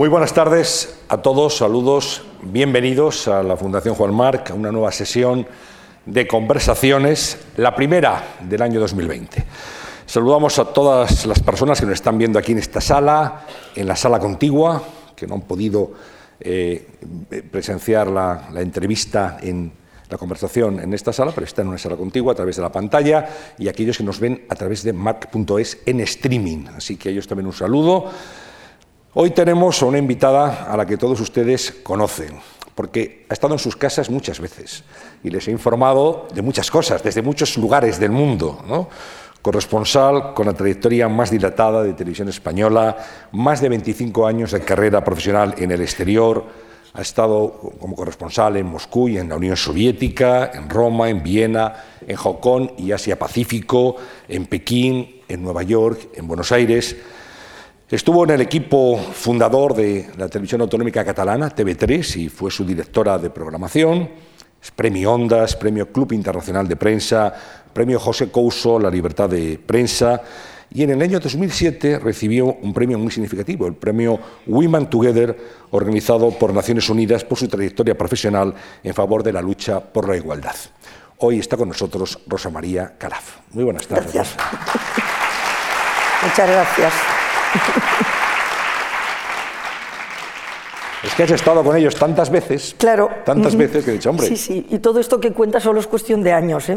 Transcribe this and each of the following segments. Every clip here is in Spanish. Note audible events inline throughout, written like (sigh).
Muy buenas tardes a todos, saludos, bienvenidos a la Fundación Juan Marc, a una nueva sesión de conversaciones, la primera del año 2020. Saludamos a todas las personas que nos están viendo aquí en esta sala, en la sala contigua, que no han podido eh, presenciar la, la entrevista en la conversación en esta sala, pero está en una sala contigua a través de la pantalla, y aquellos que nos ven a través de marc.es en streaming. Así que a ellos también un saludo. Hoy tenemos a una invitada a la que todos ustedes conocen, porque ha estado en sus casas muchas veces y les he informado de muchas cosas, desde muchos lugares del mundo. ¿no? Corresponsal con la trayectoria más dilatada de televisión española, más de 25 años de carrera profesional en el exterior, ha estado como corresponsal en Moscú y en la Unión Soviética, en Roma, en Viena, en Hong Kong y Asia Pacífico, en Pekín, en Nueva York, en Buenos Aires. Estuvo en el equipo fundador de la televisión autonómica catalana, TV3, y fue su directora de programación. Es premio Ondas, premio Club Internacional de Prensa, premio José Couso, la libertad de prensa. Y en el año 2007 recibió un premio muy significativo, el premio Women Together, organizado por Naciones Unidas por su trayectoria profesional en favor de la lucha por la igualdad. Hoy está con nosotros Rosa María Calaf. Muy buenas tardes. Gracias. Muchas gracias. (laughs) Es que has estado con ellos tantas veces, Claro. tantas veces que he dicho, hombre, Sí, sí. Y todo esto que cuenta solo es cuestión de años. ¿eh?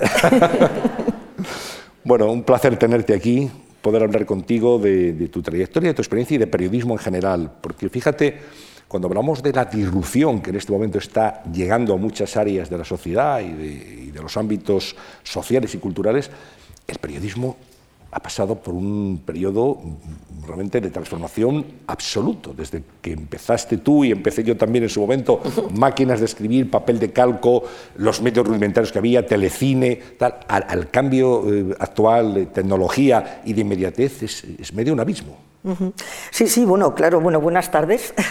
(laughs) bueno, un placer tenerte aquí, poder hablar contigo de, de tu trayectoria, de tu experiencia y de periodismo en general, porque fíjate, cuando hablamos de la disrupción que en este momento está llegando a muchas áreas de la sociedad y de, y de los ámbitos sociales y culturales, el periodismo ha pasado por un periodo realmente de transformación absoluto. Desde que empezaste tú y empecé yo también en su momento, (laughs) máquinas de escribir, papel de calco, los medios rudimentarios que había, telecine, tal, al, al cambio eh, actual de tecnología y de inmediatez es, es medio un abismo. Sí, sí, bueno, claro, bueno, buenas tardes. (laughs)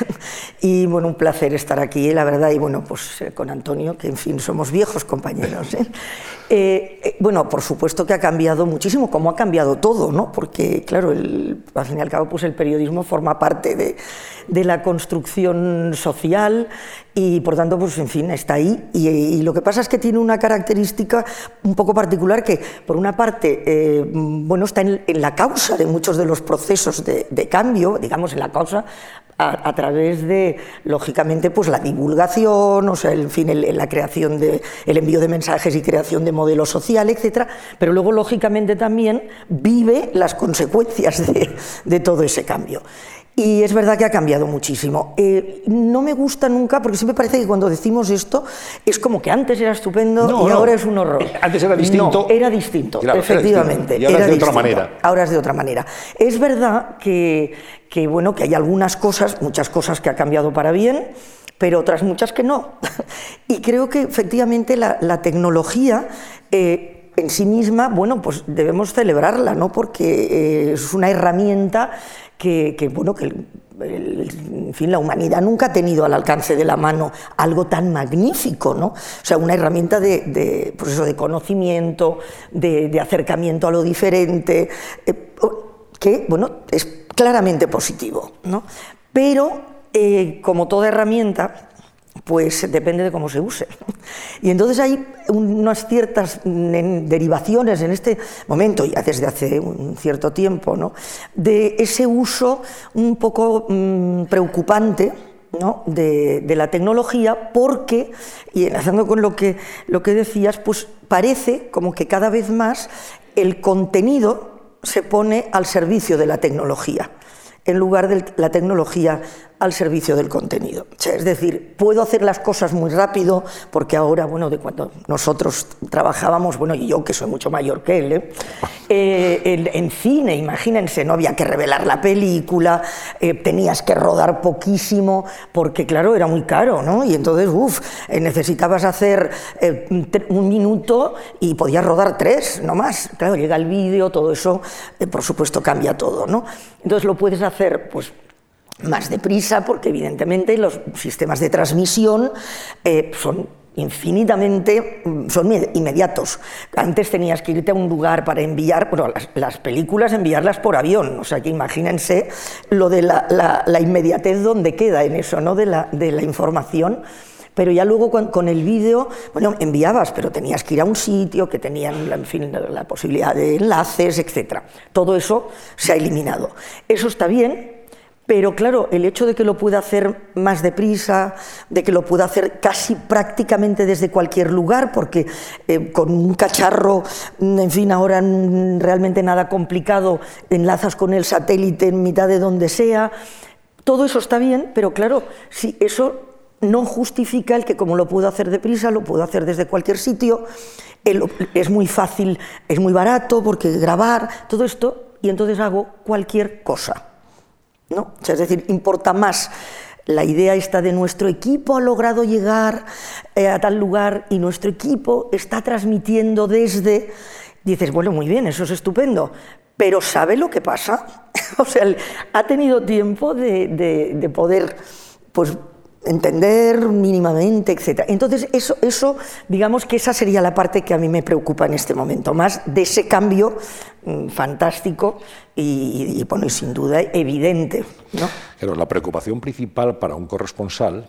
Y bueno, un placer estar aquí, la verdad, y bueno, pues eh, con Antonio, que en fin, somos viejos compañeros. ¿eh? (laughs) Eh, eh, bueno, por supuesto que ha cambiado muchísimo, como ha cambiado todo, ¿no? Porque, claro, el, al fin y al cabo, pues el periodismo forma parte de, de la construcción social y, por tanto, pues en fin, está ahí. Y, lo que pasa es que tiene una característica un poco particular que, por una parte, eh, bueno, está en, la causa de muchos de los procesos de, cambio, digamos, en la causa a, través de, lógicamente, pues la divulgación, o sea, en fin, la creación de, el envío de mensajes y creación de modelos sociales, etcétera, pero luego, lógicamente, también vive las consecuencias de, de todo ese cambio. Y es verdad que ha cambiado muchísimo. Eh, no me gusta nunca, porque siempre parece que cuando decimos esto es como que antes era estupendo No, y no. ahora es un horror. Antes era distinto. No, era distinto, Claro, era efectivamente. distinto. Y ahora era es de otra manera. Ahora es de otra manera. Es verdad que, que, bueno, que hay algunas cosas, muchas cosas que ha cambiado para bien, pero otras muchas que no. (laughs) Y creo que efectivamente la, la tecnología... eh, en sí misma, bueno, pues debemos celebrarla, ¿no? Porque eh, es una herramienta que, bueno, que en fin, la humanidad nunca ha tenido al alcance de la mano algo tan magnífico, ¿no? O sea, una herramienta de, de, pues de conocimiento, de, de acercamiento a lo diferente, eh, que, bueno, es claramente positivo, ¿no? Pero, eh, como toda herramienta, pues depende de cómo se use. (laughs) Y entonces hay unas ciertas mm, derivaciones en este momento, ya desde hace un cierto tiempo, ¿no? de ese uso un poco mm, preocupante ¿no? de, de la tecnología porque, y enlazando con lo que, lo que decías, pues parece como que cada vez más el contenido se pone al servicio de la tecnología en lugar de la tecnología al servicio del contenido. O sea, es decir, puedo hacer las cosas muy rápido, porque ahora, bueno, de cuando nosotros trabajábamos, bueno, y yo que soy mucho mayor que él, ¿eh? (laughs) Eh, en, en, cine, imagínense, no había que revelar la película, eh, tenías que rodar poquísimo, porque claro, era muy caro, ¿no? Y entonces, uff, necesitabas hacer eh, un minuto y podías rodar tres, no más. Claro, llega el vídeo, todo eso, eh, por supuesto, cambia todo, ¿no? Entonces lo puedes hacer, pues, más deprisa, porque evidentemente los sistemas de transmisión eh, son infinitamente, mm, son inmediatos. Antes tenías que irte a un lugar para enviar, bueno, las, películas enviarlas por avión, o sea que imagínense lo de la, inmediatez donde queda en eso, ¿no? De la, de la información. Pero ya luego con, el vídeo, bueno, enviabas, pero tenías que ir a un sitio que tenían, en fin, la posibilidad de enlaces, etc. Todo eso se ha eliminado. Eso está bien, pero claro, el hecho de que lo pueda hacer más deprisa, de que lo pueda hacer casi prácticamente desde cualquier lugar, porque eh, con un cacharro, en fin, ahora realmente nada complicado, enlazas con el satélite en mitad de donde sea, todo eso está bien, pero claro, si eso no justifica el que como lo puedo hacer deprisa, lo puedo hacer desde cualquier sitio, es muy fácil, es muy barato, porque grabar, todo esto, y entonces hago cualquier cosa. ¿No? es decir, importa más la idea está de nuestro equipo ha logrado llegar eh, a tal lugar y nuestro equipo está transmitiendo desde... Dices, bueno, muy bien, eso es estupendo, pero ¿sabe lo que pasa? (laughs) o sea, ha tenido tiempo de, de poder pues, entender mínimamente, etc. Entonces, eso, eso, digamos que esa sería la parte que a mí me preocupa en este momento, más de ese cambio mm, fantástico y, bueno, sin duda evidente. ¿no? Pero la preocupación principal para un corresponsal,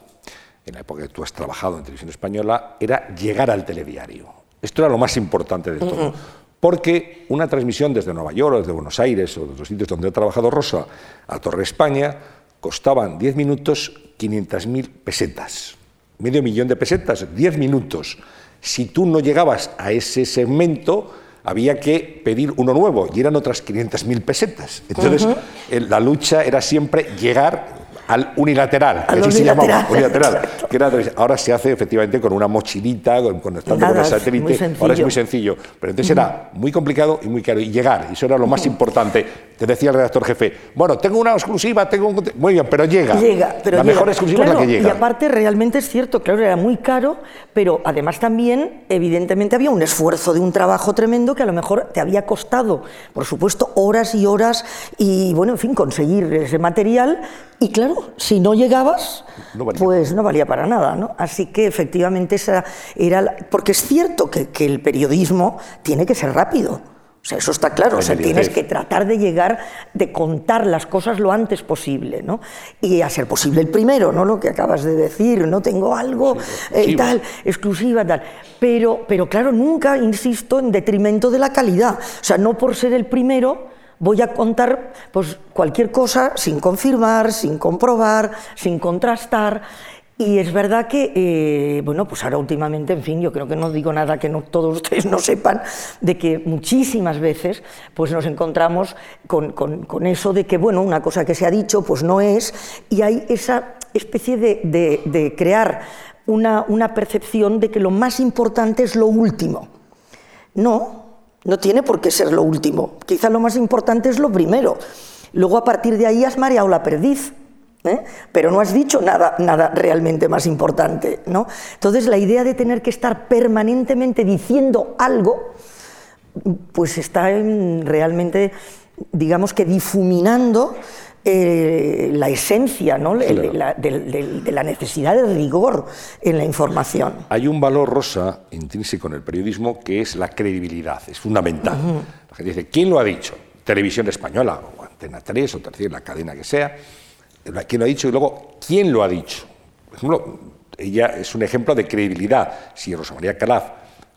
en la época que tú has trabajado en televisión española, era llegar al telediario. Esto era lo más importante de todo. Porque una transmisión desde Nueva York o desde Buenos Aires o de otros sitios donde ha trabajado Rosa a Torre España costaban 10 minutos 500.000 pesetas. Medio millón de pesetas, 10 minutos. Si tú no llegabas a ese segmento, había que pedir uno nuevo y eran otras 500.000 pesetas. Entonces, la lucha era siempre llegar al unilateral, al se llamaba, unilateral que ahora se hace efectivamente con una mochilita, conectando con el satélite, ahora es muy sencillo, pero entonces era muy complicado y muy caro, y llegar, y eso era lo más importante. Decía el redactor jefe, bueno, tengo una exclusiva, tengo un... Muy bien, pero llega. Llega, pero La mejor exclusiva es la que llega. Y aparte realmente es cierto, claro, era muy caro, pero además también, evidentemente, había un esfuerzo de un trabajo tremendo que a lo mejor te había costado, por supuesto, horas y horas, y bueno, en fin, conseguir ese material, y claro, si no llegabas, pues no valía para nada. ¿no? Así que efectivamente esa era... porque es cierto que, el periodismo tiene que ser rápido. O sea, eso está claro. O sea, tienes que tratar de llegar, de contar las cosas lo antes posible, ¿no? Y a ser posible el primero, ¿no? Lo que acabas de decir, no tengo algo eh, tal, exclusiva, tal. Pero, pero claro, nunca, insisto, en detrimento de la calidad. O sea, no por ser el primero voy a contar pues, cualquier cosa sin confirmar, sin comprobar, sin contrastar. Y es verdad que, eh, bueno, pues ahora últimamente, en fin, yo creo que no digo nada que no, todos ustedes no sepan, de que muchísimas veces pues nos encontramos con, eso de que, bueno, una cosa que se ha dicho, pues no es, y hay esa especie de, de crear una, una percepción de que lo más importante es lo último. No, no tiene por qué ser lo último. Quizá lo más importante es lo primero. Luego a partir de ahí has mareado la perdiz. ¿Eh? Pero no has dicho nada, nada realmente más importante. ¿no? Entonces la idea de tener que estar permanentemente diciendo algo, pues está realmente, digamos que difuminando eh, la esencia ¿no? de, la, necesidad de rigor en la información. Hay un valor rosa intrínseco en el periodismo que es la credibilidad, es fundamental. La gente dice, ¿quién lo ha dicho? Televisión Española, o Antena 3, o Tercera, la cadena que sea. ¿Quién lo ha dicho? Y luego, ¿quién lo ha dicho? Por ejemplo, ella es un ejemplo de credibilidad. Si Rosa María Calaf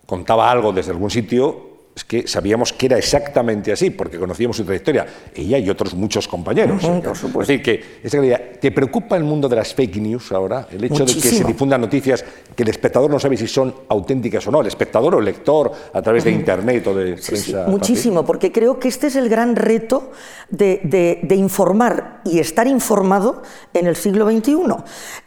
contaba algo desde algún sitio, es que sabíamos que era exactamente así, porque conocíamos su trayectoria, ella y otros muchos compañeros. Es decir, que ¿te preocupa el mundo de las fake news ahora? El hecho de que se difundan noticias que el espectador no sabe si son auténticas o no, el espectador o el lector a través de Internet o de prensa. muchísimo, porque creo que este es el gran reto de, informar y estar informado en el siglo XXI.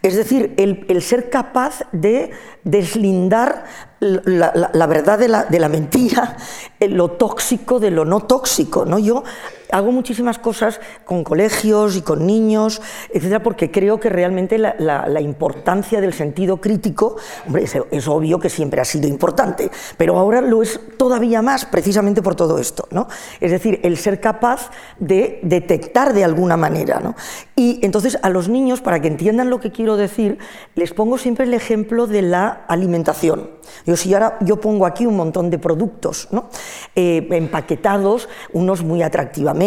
Es decir, el ser capaz de deslindar la, verdad de la, mentira, lo tóxico de lo no tóxico. ¿no? Yo hago muchísimas cosas con colegios y con niños, etcétera, porque creo que realmente la, importancia del sentido crítico, hombre, es, obvio que siempre ha sido importante, pero ahora lo es todavía más precisamente por todo esto, ¿no? Es decir, el ser capaz de detectar de alguna manera, ¿no? Y entonces a los niños, para que entiendan lo que quiero decir, les pongo siempre el ejemplo de la alimentación. Yo si ahora yo pongo aquí un montón de productos, ¿no? Eh, empaquetados, unos muy atractivamente,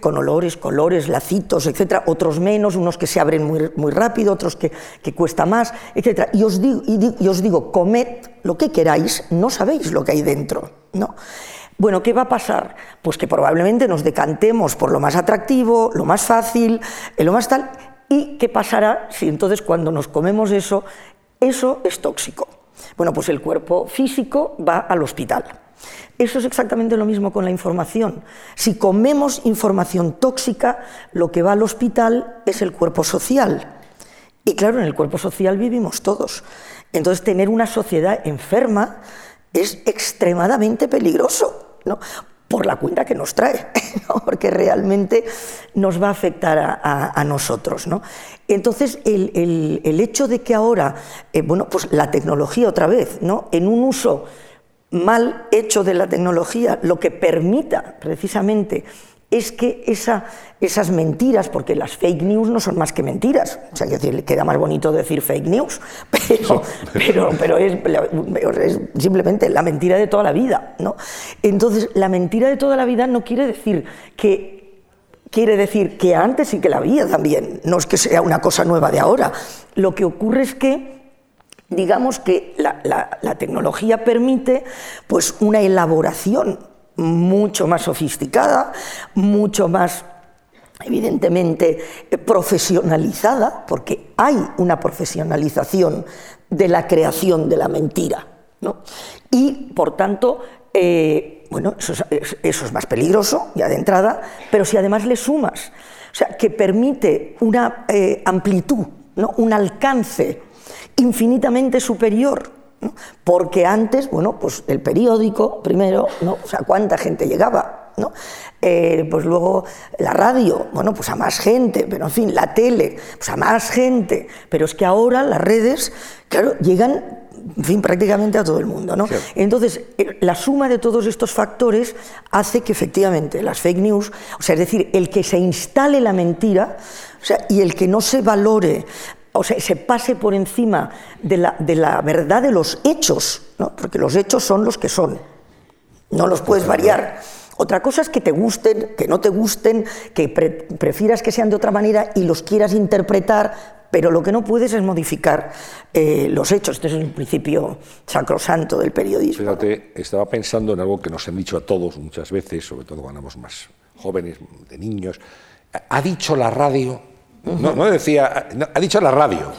con olores, colores, lacitos, etcétera, otros menos, unos que se abren muy, rápido, otros que, que cuesta más, etcétera. Y os digo, y os digo, comed lo que queráis, no sabéis lo que hay dentro, ¿no? Bueno, ¿qué va a pasar? Pues que probablemente nos decantemos por lo más atractivo, lo más fácil, lo más tal. ¿Y qué pasará si entonces cuando nos comemos eso, eso es tóxico? Bueno, pues el cuerpo físico va al hospital. Eso es exactamente lo mismo con la información. Si comemos información tóxica, lo que va al hospital es el cuerpo social. Y claro, en el cuerpo social vivimos todos. Entonces, tener una sociedad enferma es extremadamente peligroso, ¿no? por la cuenta que nos trae, (laughs) porque realmente nos va a afectar a, nosotros. ¿no? Entonces, el, hecho de que ahora, eh, bueno, pues la tecnología otra vez, ¿no? en un uso mal hecho de la tecnología, lo que permita precisamente es que esas mentiras, porque las fake news no son más que mentiras, o sea, decir, queda más bonito decir fake news, (laughs) pero, pero, es, simplemente la mentira de toda la vida. ¿no? Entonces, la mentira de toda la vida no quiere decir que quiere decir que antes sí que la había también, no es que sea una cosa nueva de ahora. Lo que ocurre es que digamos que la, tecnología permite pues una elaboración mucho más sofisticada, mucho más evidentemente profesionalizada, porque hay una profesionalización de la creación de la mentira. Y, por tanto, eh, bueno, eso es, más peligroso ya de entrada, pero si además le sumas, o sea, que permite una eh, amplitud, ¿no? un alcance infinitamente superior porque antes, bueno, pues el periódico, primero, ¿no? O sea, ¿cuánta gente llegaba? ¿no? Eh, pues luego la radio, bueno, pues a más gente, pero en fin, la tele, pues a más gente. Pero es que ahora las redes, claro, llegan en fin, prácticamente a todo el mundo. ¿no? Entonces, la suma de todos estos factores hace que efectivamente las fake news, o sea, es decir, el que se instale la mentira o sea, y el que no se valore o sea, se pase por encima de la, de la verdad de los hechos, ¿no? porque los hechos son los que son, no los puedes variar. Otra cosa es que te gusten, que no te gusten, que prefieras que sean de otra manera y los quieras interpretar, pero lo que no puedes es modificar eh, los hechos. Este es un principio sacrosanto del periodismo. Fíjate, estaba pensando en algo que nos han dicho a todos muchas veces, sobre todo cuando éramos más jóvenes, de niños. ¿Ha dicho la radio no, decía, ha dicho la radio,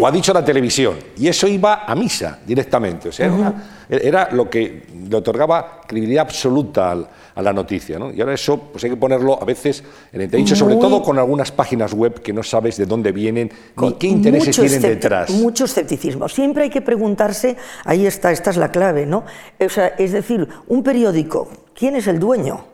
o ha dicho la televisión, y eso iba a misa directamente. O sea, era, lo que le otorgaba credibilidad absoluta a la noticia. ¿no? Y ahora eso pues hay que ponerlo a veces en entredicho, sobre todo con algunas páginas web que no sabes de dónde vienen ni qué intereses tienen detrás. Mucho escepticismo. Siempre hay que preguntarse, ahí está, esta es la clave, ¿no? O sea, es decir, un periódico, ¿quién es el dueño?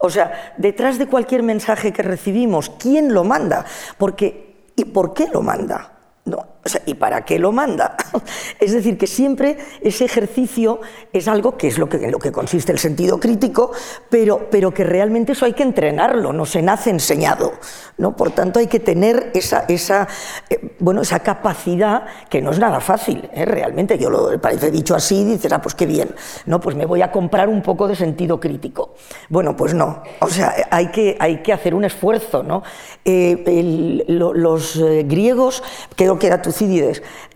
O sea, detrás de cualquier mensaje que recibimos, ¿quién lo manda? Porque, ¿y por qué lo manda? No, ¿Y para qué lo manda? (laughs) es decir, que siempre ese ejercicio es algo que es lo que, en lo que consiste el sentido crítico, pero, pero que realmente eso hay que entrenarlo, no se nace enseñado. ¿no? Por tanto, hay que tener esa, esa, eh, bueno, esa capacidad que no es nada fácil, ¿eh? realmente. Yo lo parece dicho así, dices, ah, pues qué bien, no, pues me voy a comprar un poco de sentido crítico. Bueno, pues no, o sea, hay que, hay que hacer un esfuerzo. ¿no? Eh, los griegos, creo que era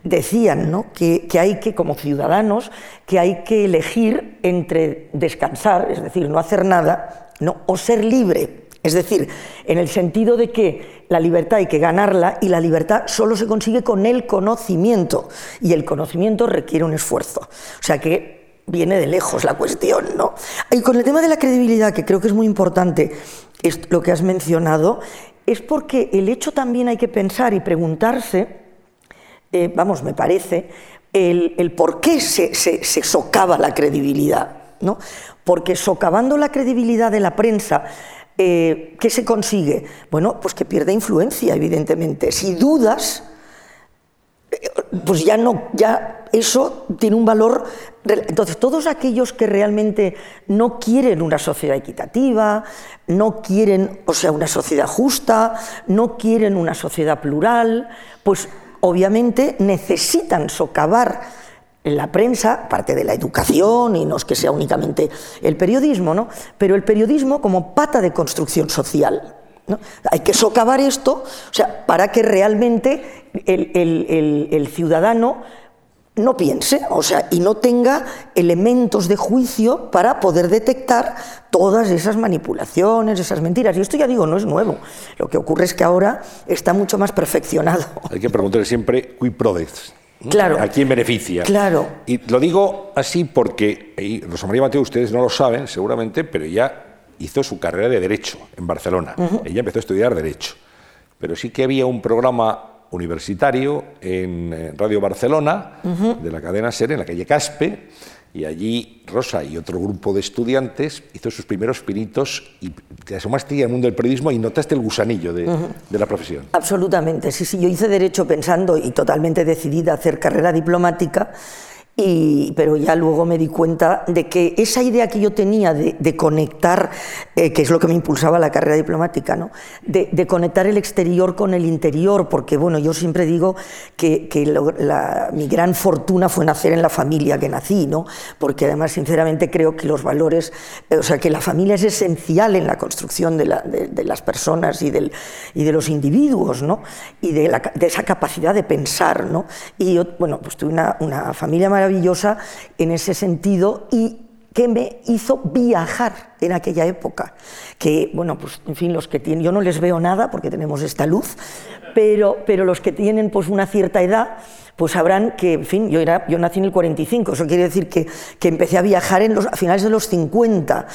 Decían ¿no? que, que hay que, como ciudadanos, que hay que elegir entre descansar, es decir, no hacer nada, ¿no? o ser libre es decir, en el sentido de que la libertad hay que ganarla y la libertad solo se consigue con el conocimiento y el conocimiento requiere un esfuerzo. O sea que viene de lejos la cuestión, ¿no? Y con el tema de la credibilidad, que creo que es muy importante, es lo que has mencionado, es porque el hecho también hay que pensar y preguntarse, eh, vamos, me parece, el, por qué se, se socava la credibilidad, ¿no? Porque socavando la credibilidad de la prensa, Eh, ¿Qué se consigue? Bueno, pues que pierde influencia, evidentemente. Si dudas, eh, pues ya no, ya eso tiene un valor. Entonces, todos aquellos que realmente no quieren una sociedad equitativa, no quieren, o sea, una sociedad justa, no quieren una sociedad plural, pues obviamente necesitan socavar la prensa, parte de la educación, y no es que sea únicamente el periodismo, ¿no? pero el periodismo como pata de construcción social. Hay que socavar esto o sea, para que realmente el, ciudadano no piense, o sea, y no tenga elementos de juicio para poder detectar todas esas manipulaciones, esas mentiras. Y esto ya digo, no es nuevo. Lo que ocurre es que ahora está mucho más perfeccionado. Hay que preguntarle siempre, ¿qui prodest? Claro. ¿A quién beneficia? Claro. Y lo digo así porque, y Rosa María Mateo, ustedes no lo saben seguramente, pero ella hizo su carrera de Derecho en Barcelona. Ella empezó a estudiar Derecho. Pero sí que había un programa universitario en eh, Radio Barcelona, de la cadena SER, en la calle Caspe, y allí Rosa y otro grupo de estudiantes hizo sus primeros pinitos y te asomaste al mundo del periodismo y notaste el gusanillo de, de, la profesión. Absolutamente, sí, sí, yo hice derecho pensando y totalmente decidida a hacer carrera diplomática pero ya luego me di cuenta de que esa idea que yo tenía de, conectar, eh, que es lo que me impulsaba la carrera diplomática, ¿no? de, conectar el exterior con el interior, porque bueno, yo siempre digo que, mi gran fortuna fue nacer en la familia que nací, ¿no? porque además sinceramente creo que los valores, eh, o sea, que la familia es esencial en la construcción de, las personas y, del, y de los individuos, ¿no? y de, esa capacidad de pensar. ¿no? Y yo, bueno, pues tuve una, una familia maravillosa, maravillosa en ese sentido y que me hizo viajar en aquella época. Que, bueno, pues, en fin, los que tienen, yo no les veo nada porque tenemos esta luz, pero, pero los que tienen pues una cierta edad, pues sabrán que, en fin, yo, era, yo nací en el 45, eso quiere decir que, que empecé a viajar en los, a finales de los 50.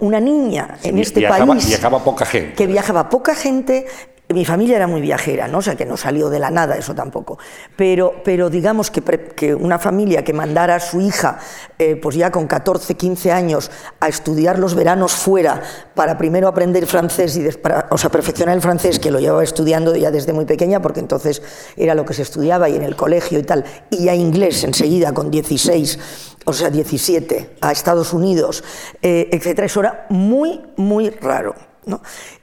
Una niña en este país. Viajaba poca gente. Que viajaba poca gente, mi familia era muy viajera, ¿no? o sea que no salió de la nada eso tampoco. Pero, pero digamos que, que una familia que mandara a su hija, eh, pues ya con 14, 15 años, a estudiar los veranos fuera para primero aprender francés y para, o sea, perfeccionar el francés, que lo llevaba estudiando ya desde muy pequeña, porque entonces era lo que se estudiaba y en el colegio y tal, y ya inglés enseguida con 16 o sea, 17, a Estados Unidos, eh, etcétera, eso era muy, muy raro.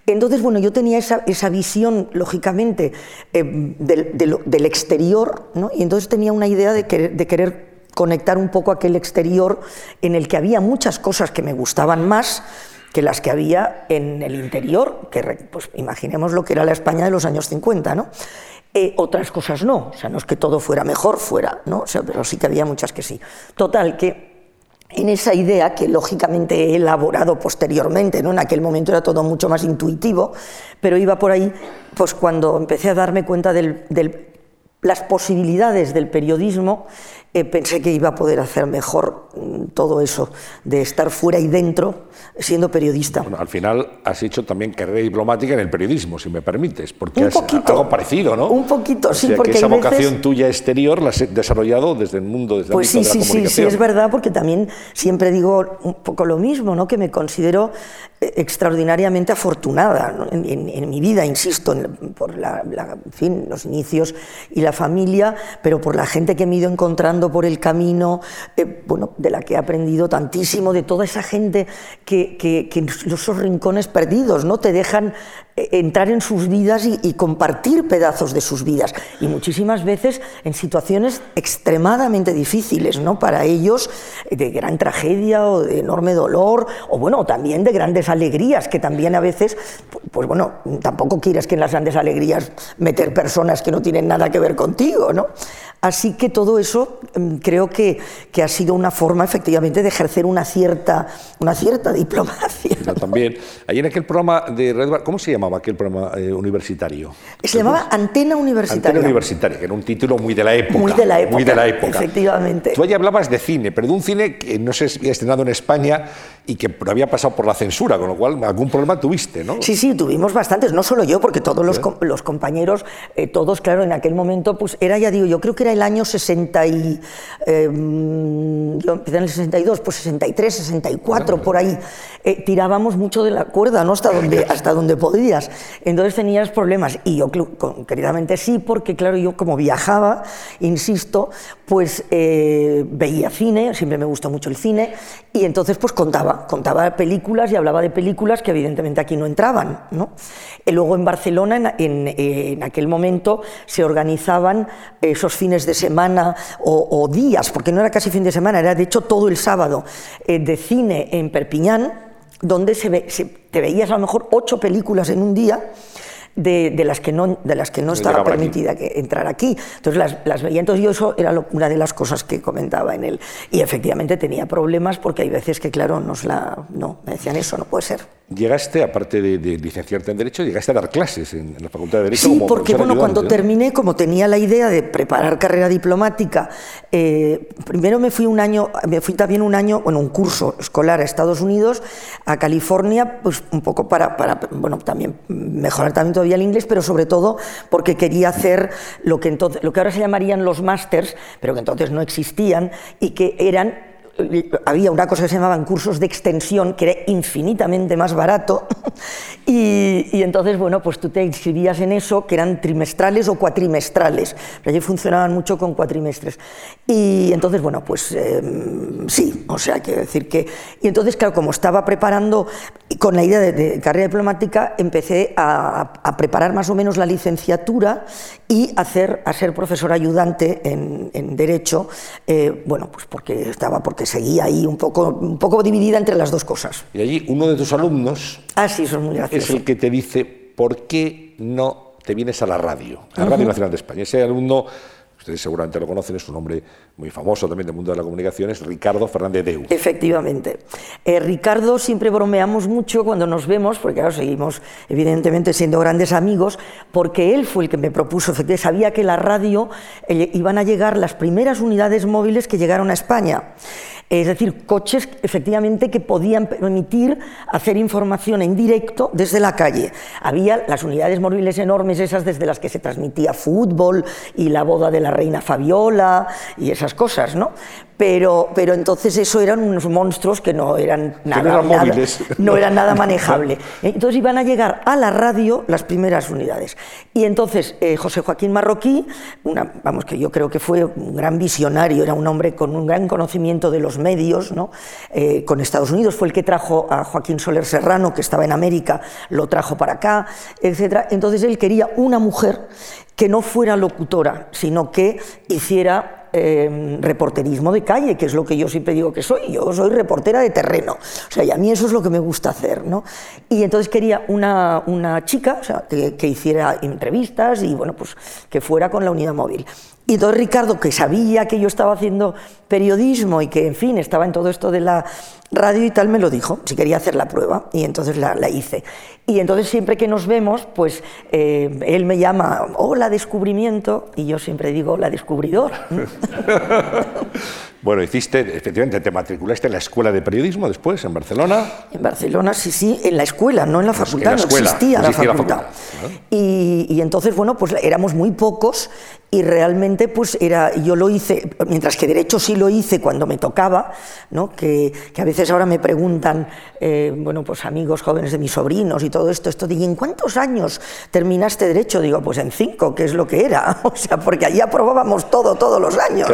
Entonces, bueno, yo tenía esa, visión, lógicamente, eh, del, exterior, y entonces tenía una idea de querer, conectar un poco aquel exterior en el que había muchas cosas que me gustaban más que las que había en el interior, que pues imaginemos lo que era la España de los años 50, ¿no? Eh, otras cosas no, o sea, no es que todo fuera mejor, fuera, ¿no? O sea, pero sí que había muchas que sí. Total, que en esa idea que lógicamente he elaborado posteriormente, ¿no? en aquel momento era todo mucho más intuitivo, pero iba por ahí, pues cuando empecé a darme cuenta de las posibilidades del periodismo, eh, pensé que iba a poder hacer mejor mm, todo eso, de estar fuera y dentro siendo periodista. Bueno, al final has hecho también carrera diplomática en el periodismo, si me permites, porque es algo parecido, ¿no? Un poquito, sí, porque esa vocación tuya exterior la has desarrollado desde el mundo, desde pues el sí, de la sí, sí, sí, es verdad, porque también siempre digo un poco lo mismo, ¿no? Que me considero extraordinariamente afortunada en, mi vida, insisto, por la, fin, los inicios y la familia, pero por la gente que me he ido encontrando por el camino, eh, bueno, de la que he aprendido tantísimo, de toda esa gente que, que esos rincones perdidos, ¿no? Te dejan entrar en sus vidas y, compartir pedazos de sus vidas. Y muchísimas veces en situaciones extremadamente difíciles, ¿no? Para ellos, de gran tragedia o de enorme dolor, o bueno, también de grandes alegrías, que también a veces, pues bueno, tampoco quieres que en las grandes alegrías meter personas que no tienen nada que ver contigo, ¿no? Así que todo eso mm, creo que, que, ha sido una forma efectivamente de ejercer una cierta, una cierta (laughs) diplomacia. también, ahí en aquel programa de Red ¿cómo se llama? llamaba aquel programa eh, universitario? Se llamaba Antena Universitaria. Antena Universitaria, que era un título muy de la época. Muy de la época. Muy de la época. Efectivamente. Tú allí hablabas de cine, pero de un cine que no se había estrenado en España y que había pasado por la censura, con lo cual algún problema tuviste, ¿no? Sí, sí, tuvimos bastantes, no solo yo, porque todos los, los compañeros, eh, todos, claro, en aquel momento, pues era, ya digo, yo creo que era el año 60 y... Eh, yo empecé en el 62, pues 63, 64, por ahí. Eh, tirábamos mucho de la cuerda, ¿no? Hasta donde, (laughs) hasta donde podías. Entonces tenías problemas. Y yo, queridamente sí, porque, claro, yo como viajaba, insisto, pues veía cine, siempre me gustó mucho el cine, y entonces pues contaba, contaba películas y hablaba de películas que evidentemente aquí no entraban. ¿no? Y luego en Barcelona, en, aquel momento, se organizaban esos fines de semana o, días, porque no era casi fin de semana, era de hecho todo el sábado, eh, de cine en Perpiñán, donde se, te veías a lo mejor ocho películas en un día de, las que no, de las que no estaba permitida que entrar aquí. Entonces las, las, veía. Entonces yo eso era una de las cosas que comentaba en él. Y efectivamente tenía problemas porque hay veces que, claro, nos la, no, me decían eso, no puede ser. Llegaste, aparte de, licenciarte en Derecho, llegaste a dar clases en, la Facultad de Derecho. Sí, porque bueno, cuando terminé, como tenía la idea de preparar carrera diplomática, eh, primero me fui un año, me fui también un año, bueno, un curso escolar a Estados Unidos, a California, pues un poco para, para bueno, también mejorar también todavía el inglés, pero sobre todo porque quería hacer lo que entonces, lo que ahora se llamarían los másters, pero que entonces no existían y que eran había una cosa que se llamaban cursos de extensión, que era infinitamente más barato, (laughs) y, entonces, bueno, pues tú te inscribías en eso, que eran trimestrales o cuatrimestrales, pero allí funcionaban mucho con cuatrimestres. Y entonces, bueno, pues em, sí, o sea, quiero decir que... Y entonces, claro, como estaba preparando, con la idea de, carrera diplomática, empecé a, preparar más o menos la licenciatura y hacer, a ser profesor ayudante en, Derecho, eh, bueno, pues porque estaba, porque seguía ahí un poco, un poco dividida entre las dos cosas. Y allí uno de tus alumnos ah, sí, son muy es el que te dice, ¿por qué no te vienes a la radio? A la Radio Nacional de España. Ese alumno ustedes seguramente lo conocen, es un hombre muy famoso también del mundo de la comunicación, es Ricardo Fernández Deu. Efectivamente. Eh, Ricardo siempre bromeamos mucho cuando nos vemos, porque ahora seguimos evidentemente siendo grandes amigos, porque él fue el que me propuso, sabía que la radio eh, iban a llegar las primeras unidades móviles que llegaron a España. Es decir, coches efectivamente que podían permitir hacer información en directo desde la calle. Había las unidades móviles enormes, esas desde las que se transmitía fútbol y la boda de la reina Fabiola y esas cosas, ¿no? Pero, pero entonces eso eran unos monstruos que no eran nada, no eran nada manejable. (laughs) Entonces iban a llegar a la radio las primeras unidades. Y entonces eh, José Joaquín Marroquí, una, vamos que yo creo que fue un gran visionario, era un hombre con un gran conocimiento de los medios, ¿no? Eh, con Estados Unidos, fue el que trajo a Joaquín Soler Serrano, que estaba en América, lo trajo para acá, etc. Entonces él quería una mujer que no fuera locutora, sino que hiciera Em, reporterismo de calle, que es lo que yo siempre digo que soy. Yo soy reportera de terreno. O sea, y a mí eso es lo que me gusta hacer. ¿no? Y entonces quería una, una chica que, que, hiciera entrevistas y bueno, pues que fuera con la unidad móvil. Y entonces Ricardo, que sabía que yo estaba haciendo periodismo y que, en fin, estaba en todo esto de la radio y tal, me lo dijo, si quería hacer la prueba, y entonces la, hice. Y entonces siempre que nos vemos, pues eh, él me llama, hola descubrimiento, y yo siempre digo, hola descubridor. (laughs) Bueno, hiciste, efectivamente, te matriculaste en la escuela de periodismo después, en Barcelona. En Barcelona, sí, sí, en la escuela, no en la facultad, no existía, la facultad. y, entonces, bueno, pues éramos muy pocos y realmente, pues era, yo lo hice, mientras que Derecho sí lo hice cuando me tocaba, ¿no? que, a veces ahora me preguntan, eh, bueno, pues amigos jóvenes de mis sobrinos y todo esto, esto de, ¿y en cuántos años terminaste Derecho? Digo, pues en cinco, que es lo que era, (laughs) o sea, porque allí aprobábamos todo, todos los años.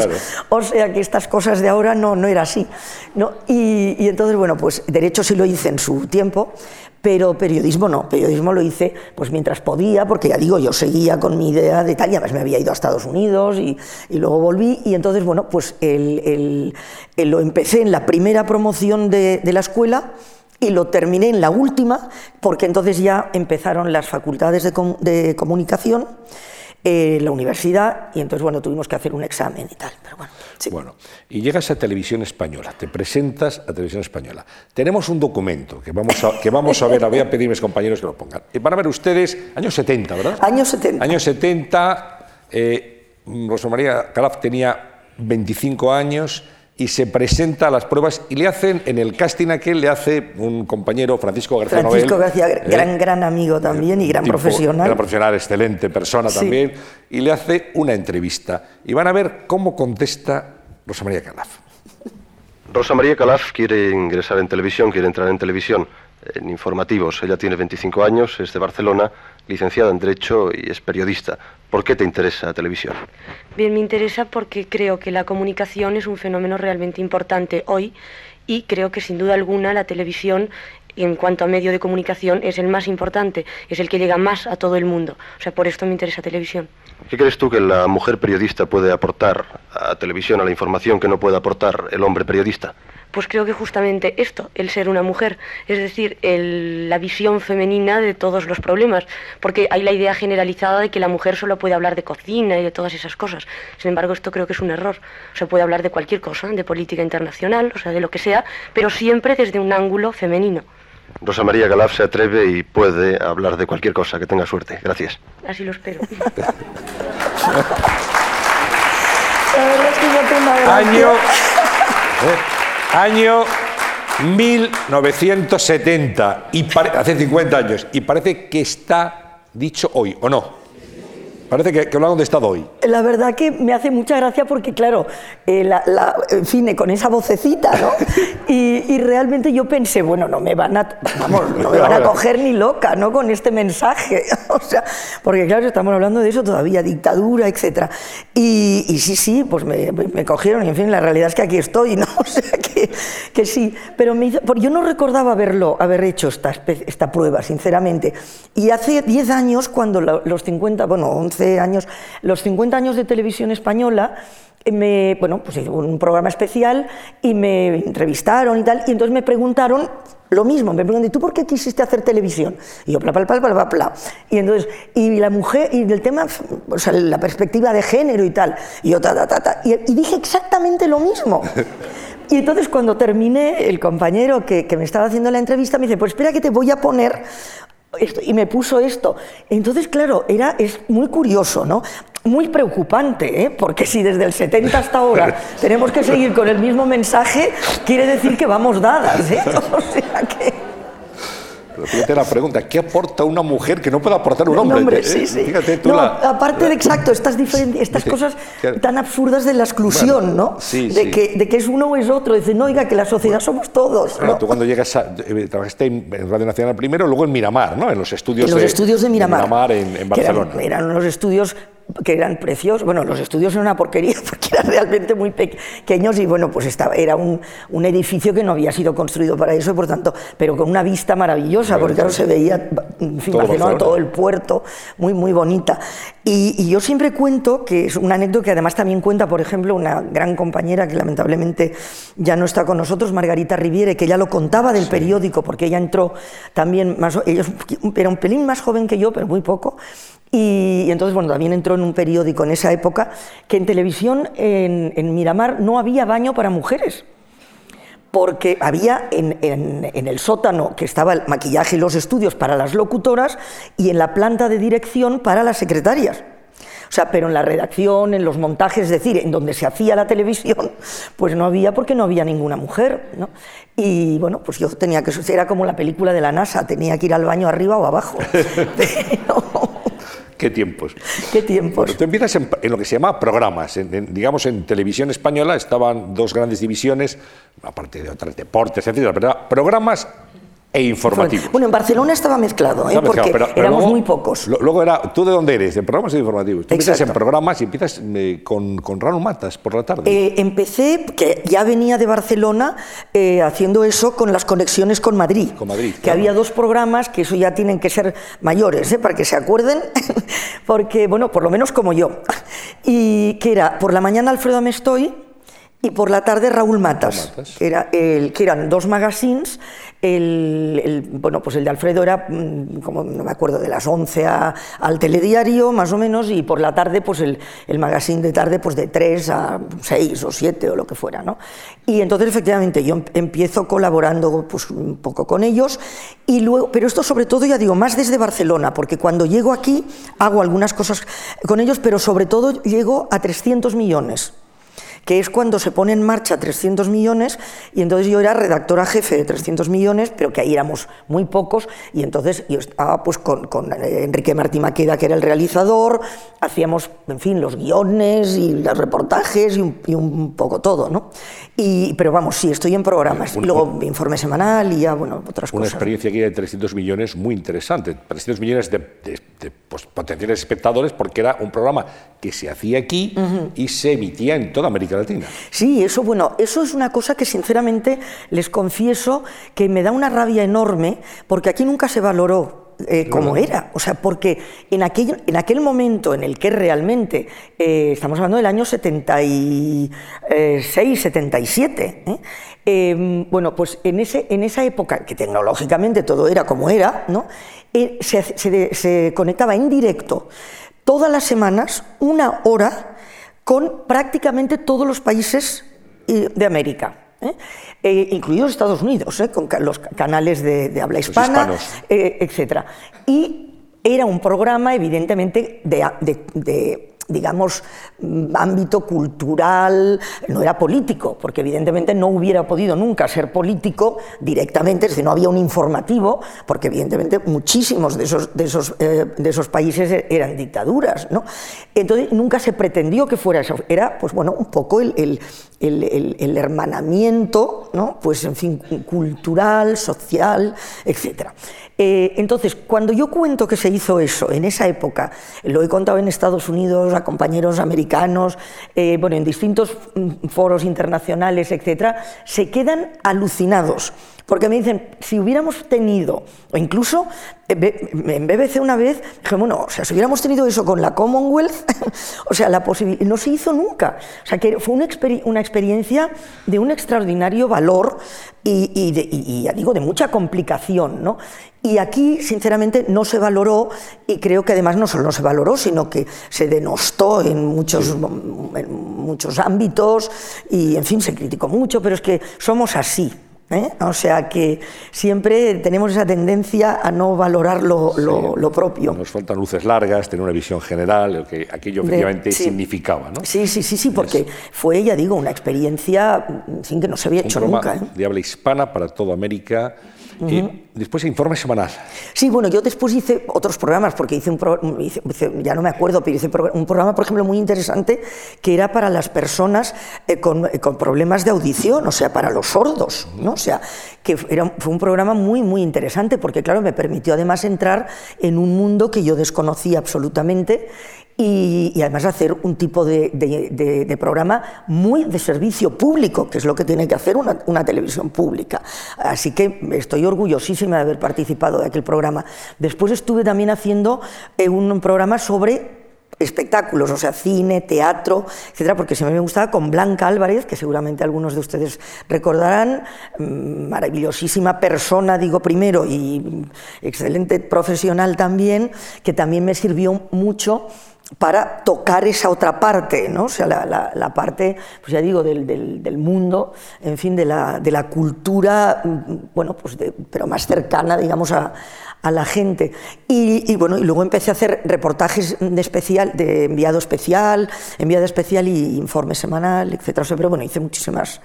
O sea, que estas cosas de ahora no, no era así. ¿no? Y, entonces, bueno, pues derecho sí lo hice en su tiempo, pero periodismo no, periodismo lo hice pues mientras podía, porque ya digo, yo seguía con mi idea de tal, y además me había ido a Estados Unidos y, y luego volví, y entonces, bueno, pues el, el, lo empecé en la primera promoción de, de la escuela, y lo terminé en la última, porque entonces ya empezaron las facultades de, de comunicación eh, la universidad y entonces, bueno, tuvimos que hacer un examen y tal. Pero bueno, bueno, y llegas a Televisión Española, te presentas a Televisión Española. Tenemos un documento que vamos a, que vamos a ver, voy a pedir a mis compañeros que lo pongan. Van a ver ustedes, años 70, ¿verdad? Años 70. Años 70, eh, Rosa María Calaf tenía 25 años y se presenta a las pruebas y le hacen, en el casting aquel, le hace un compañero, Francisco García Francisco García, ¿eh? gran, gran amigo también y gran profesional. Gran profesional, excelente persona también, y le hace una entrevista. Y van a ver cómo contesta Rosa María Calaf. Rosa María Calaf quiere ingresar en televisión, quiere entrar en televisión, en informativos. Ella tiene 25 años, es de Barcelona, licenciada en Derecho y es periodista. ¿Por qué te interesa la televisión? Bien, me interesa porque creo que la comunicación es un fenómeno realmente importante hoy y creo que sin duda alguna la televisión en cuanto a medio de comunicación es el más importante, es el que llega más a todo el mundo. O sea, por esto me interesa televisión. ¿Qué crees tú que la mujer periodista puede aportar a televisión, a la información que no puede aportar el hombre periodista? Pues creo que justamente esto, el ser una mujer, es decir, la visión femenina de todos los problemas, porque hay la idea generalizada de que la mujer solo puede hablar de cocina y de todas esas cosas. Sin embargo, esto creo que es un error. Se puede hablar de cualquier cosa, de política internacional, o sea, de lo que sea, pero siempre desde un ángulo femenino. Rosa María Galaf se atreve y puede hablar de cualquier cosa. Que tenga suerte. Gracias. Así lo espero. (laughs) Año. (laughs) Año 1970, y hace 50 años, y parece que está dicho hoy, ¿o no? Parece que, que hablan de Estado hoy. La verdad que me hace mucha gracia porque, claro, eh, la, en fin, con esa vocecita, ¿no? Y, realmente yo pensé, bueno, no me van a, vamos, no me van a coger ni loca, ¿no? Con este mensaje. (laughs) O sea, porque, claro, estamos hablando de eso todavía, dictadura, etc. Y, sí, sí, pues me, me, cogieron y, en fin, la realidad es que aquí estoy, ¿no? (laughs) O sea, que, que sí. Pero me hizo, yo no recordaba haberlo, haber hecho esta, esta prueba, sinceramente. Y hace 10 años, cuando los 50, bueno, 11 años, los 50 años de televisión española, me, bueno, pues un programa especial y me entrevistaron y tal, y entonces me preguntaron lo mismo, me preguntaron, ¿tú por qué quisiste hacer televisión? Y yo, bla, bla, bla, bla, bla, Y entonces, y la mujer, y del tema, o sea, la perspectiva de género y tal, y yo, ta, ta, ta, ta, y, dije exactamente lo mismo. (laughs) Y entonces cuando terminé, el compañero que, que, me estaba haciendo la entrevista me dice, pues espera que te voy a poner y me puso esto. Entonces, claro, era, es muy curioso, ¿no? Muy preocupante, ¿eh? porque si desde el 70 hasta ahora (laughs) tenemos que seguir con el mismo mensaje, quiere decir que vamos dadas. ¿eh? (laughs) O sea que... Fíjate la pregunta, ¿qué aporta una mujer que no puede aportar un hombre? ¿Eh? sí, sí. aparte de exacto, estas, estas cosas tan absurdas de la exclusión, ¿no? de, Que, de que es uno o es otro. Dice, no, oiga, que la sociedad somos todos. Claro, tú cuando llegas a, eh, trabajaste en Radio Nacional primero, luego en Miramar, ¿no? En los estudios, en los estudios de Miramar, en, Barcelona. Eran, eran unos estudios que eran preciosos. Bueno, los estudios eran una porquería (laughs) porque eran realmente muy pequeños y bueno, pues estaba, era un, un, edificio que no había sido construido para eso, por tanto, pero con una vista maravillosa, porque claro, se veía en fin, todo, todo el puerto, muy, muy bonita. Y, yo siempre cuento, que es una anécdota que además también cuenta, por ejemplo, una gran compañera que lamentablemente ya no está con nosotros, Margarita Riviere, que ya lo contaba del periódico, porque ella entró también, más, ella era un pelín más joven que yo, pero muy poco, y, entonces, bueno, también entró en un periódico en esa época que en televisión en, Miramar no había baño para mujeres porque había en, en, el sótano que estaba el maquillaje y los estudios para las locutoras y en la planta de dirección para las secretarias. O sea, pero en la redacción, en los montajes, es decir, en donde se hacía la televisión, pues no había porque no había ninguna mujer. ¿no? Y bueno, pues yo tenía que, era como la película de la NASA, tenía que ir al baño arriba o abajo. (laughs) Pero, Qué tiempos. (laughs) Qué tiempos. tú empiezas en, lo que se llama programas. digamos, en televisión española estaban dos grandes divisiones, aparte de otras deportes, etcétera, pero programas e informativos. Bueno, en Barcelona estaba mezclado, ¿eh? porque éramos muy pocos. luego era, ¿tú de dónde eres? De programas e informativos. Tú empiezas en programas y empiezas eh, con, con Rano Matas por la tarde. Eh, empecé, que ya venía de Barcelona, haciendo eso con las conexiones con Madrid. Con Madrid. Que había dos programas, que eso ya tienen que ser mayores, para que se acuerden, (laughs) porque, bueno, por lo menos como yo. Y que era, por la mañana Alfredo Amestoy, y por la tarde Raúl Matas, Que, era el, que eran dos magazines. El, bueno, pues el de Alfredo era, mm, como no me acuerdo, de las 11 al telediario, más o menos, y por la tarde, pues el, el magazine de tarde, pues de 3 a 6 o 7 o lo que fuera, ¿no? Y entonces, efectivamente, yo em, empiezo colaborando pues, un poco con ellos, y luego, pero esto sobre todo, ya digo, más desde Barcelona, porque cuando llego aquí hago algunas cosas con ellos, pero sobre todo llego a 300 millones que es cuando se pone en marcha 300 millones y entonces yo era redactora jefe de 300 millones, pero que ahí éramos muy pocos y entonces yo estaba pues con, eh, Enrique Martí Maqueda, que era el realizador, hacíamos, en fin, los guiones y los reportajes y un, poco todo, ¿no? Y, pero vamos, sí, estoy en programas. y luego informe semanal y ya, bueno, otras cosas. Una experiencia aquí de 300 millones muy interesante. 300 millones de, pues, potenciales espectadores porque era un programa que se hacía aquí y se emitía en toda América Latina. Sí, eso, bueno, eso es una cosa que sinceramente les confieso que me da una rabia enorme porque aquí nunca se valoró eh, como era. O sea, porque en aquel, en aquel momento en el que realmente, eh, estamos hablando del año 76, 77, ¿eh? em, bueno, pues en, ese, en esa época, que tecnológicamente todo era como era, ¿no? se, se conectaba en directo todas las semanas, una hora, con prácticamente todos los países de América. ¿eh? Eh, incluidos Estados Unidos, ¿eh? con los canales de, habla hispana, etc. Y era un programa, evidentemente, de digamos, mm, ámbito cultural, no era político, porque evidentemente no hubiera podido nunca ser político directamente, es decir, no había un informativo, porque evidentemente muchísimos de esos, de esos, eh, de esos países e-, eran dictaduras, ¿no? Entonces nunca se pretendió que fuera eso, era, pues bueno, un poco el, el, el, hermanamiento, ¿no? Pues en fin, cultural, social, etcétera. Eh, entonces, cuando yo cuento que se hizo eso en esa época, lo he contado en Estados Unidos compañeros americanos, eh, bueno, en distintos mm, foros internacionales, etcétera, se quedan alucinados. Porque me dicen, si hubiéramos tenido, o incluso eh, en BBC una vez, dije, bueno, o sea, si hubiéramos tenido eso con la Commonwealth, (laughs) o sea, la posibilidad, no se hizo nunca. O sea, que fue una, una experiencia de un extraordinario valor y, y, ya digo, de mucha complicación, ¿no? Y aquí, sinceramente, no se valoró y creo que además no solo no se valoró, sino que se denostó en muchos, en muchos ámbitos y, en fin, se criticó mucho, pero es que somos así. ¿Eh? O sea que siempre tenemos esa tendencia a no valorar lo, propio. Nos faltan luces largas, tener una visión general, lo que aquello efectivamente significaba. ¿no? Sí, sí, sí, sí, porque fue, ya digo, una experiencia sin que no se había hecho nunca. ¿eh? De habla hispana para toda América después informe semanal. Sí, bueno, yo después hice otros programas, porque hice un ya no me acuerdo, pero hice un programa, por ejemplo, muy interesante, que era para las personas eh, con, eh, con, problemas de audición, o sea, para los sordos, ¿no? O sea, que era, fue un programa muy, muy interesante, porque claro, me permitió además entrar en un mundo que yo desconocía absolutamente y, además hacer un tipo de, programa muy de servicio público, que es lo que tiene que hacer una, televisión pública. Así que estoy orgullosísima de haber participado de aquel programa. Después estuve también haciendo eh, un programa sobre espectáculos, o sea, cine, teatro, etcétera, porque se me gustaba con Blanca Álvarez, que seguramente algunos de ustedes recordarán, mm, maravillosísima persona, digo primero, y excelente profesional también, que también me sirvió mucho para tocar esa otra parte, ¿no? o sea, la, parte, pues ya digo, del, mundo, en fin, de la, de la cultura, mm, bueno, pues pero más cercana, digamos, a, la gente. Y, bueno, y luego empecé a hacer reportajes de especial, de enviado especial, enviado especial y informe semanal, etcétera. Pero bueno, hice muchísimas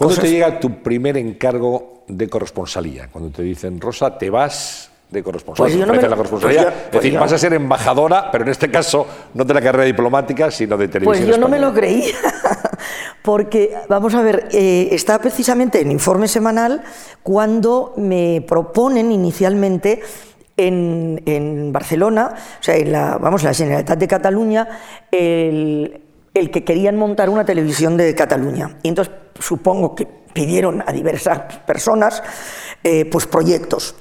¿Cuándo te llega tu primer encargo de corresponsalía? Cuando te dicen, Rosa, te vas de corresponsalía. Pues la corresponsalía. Pues es decir, vas a ser embajadora, pero en este caso no de la carrera diplomática, sino de televisión. Pues yo no me lo creía, (laughs) porque, vamos a ver, eh, está precisamente en informe semanal cuando me proponen inicialmente en, Barcelona, o sea, en la, vamos, la Generalitat de Cataluña, el, el que querían montar una televisión de Cataluña. Y entonces supongo que pidieron a diversas personas eh, pues proyectos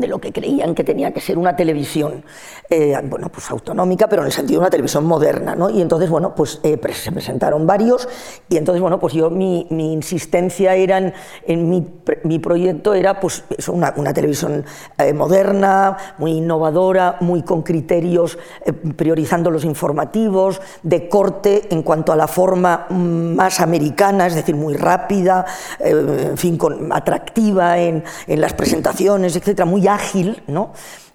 de lo que creían que tenía que ser una televisión, eh, bueno, pues autonómica, pero en el sentido de una televisión moderna, ¿no? Y entonces, bueno, pues eh, se presentaron varios y entonces, bueno, pues yo, mi, insistencia era en, mi, proyecto era, pues, una, una televisión eh, moderna, muy innovadora, muy con criterios, priorizando los informativos, de corte en cuanto a la forma mm, más americana, es decir, muy rápida, en fin, con, atractiva en, en las presentaciones, etcétera, muy ágil, ¿no?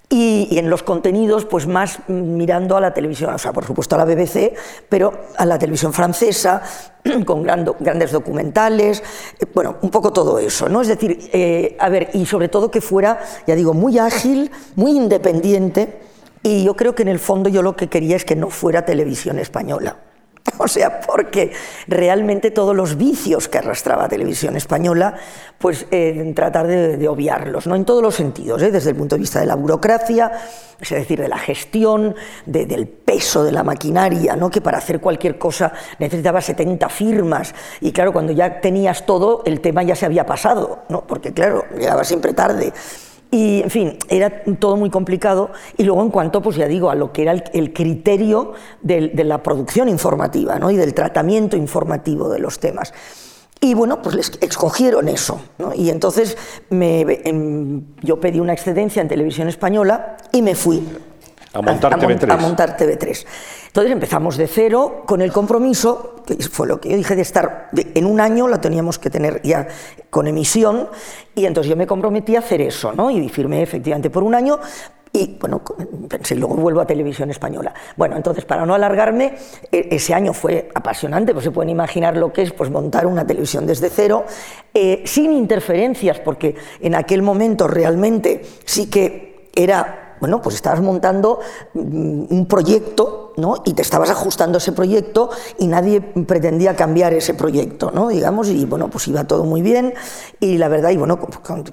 Y, en los contenidos, pues más mirando a la televisión, o sea, por supuesto a la BBC, pero a la televisión francesa, (clears throat) con grandes documentales, eh, bueno, un poco todo eso, ¿no? Es decir, eh, a ver, y sobre todo que fuera, ya digo, muy ágil, muy independiente, y yo creo que en el fondo yo lo que quería es que no fuera televisión española. (laughs) O sea, porque realmente todos los vicios que arrastraba Televisión Española, pues eh, tratar de, obviarlos, ¿no? en todos los sentidos, ¿eh? desde el punto de vista de la burocracia, es decir, de la gestión, del peso de la maquinaria, ¿no? que para hacer cualquier cosa necesitaba 70 firmas, y claro, cuando ya tenías todo, el tema ya se había pasado, ¿no? porque claro, llegaba siempre tarde. Y, en fin, era todo muy complicado. Y luego, en cuanto, pues ya digo, a lo que era el, criterio de, la producción informativa ¿no? y del tratamiento informativo de los temas. Y bueno, pues les escogieron eso. Y entonces me, em, yo pedí una excedencia en televisión española y me fui a montar, TV3. a montar TV3. Entonces empezamos de cero con el compromiso, que fue lo que yo dije de estar, en un año lo teníamos que tener ya con emisión, y entonces yo me comprometí a hacer eso, ¿no? Y firmé efectivamente por un año, y bueno, pensé, luego vuelvo a televisión española. Bueno, entonces para no alargarme, e, ese año fue apasionante, pues se pueden imaginar lo que es pues, montar una televisión desde cero, eh, sin interferencias, porque en aquel momento realmente sí que era bueno, pues estabas montando mm, un proyecto ¿no? y te estabas ajustando a ese proyecto y nadie pretendía cambiar ese proyecto, ¿no? digamos, y bueno, pues iba todo muy bien y la verdad, y bueno, con,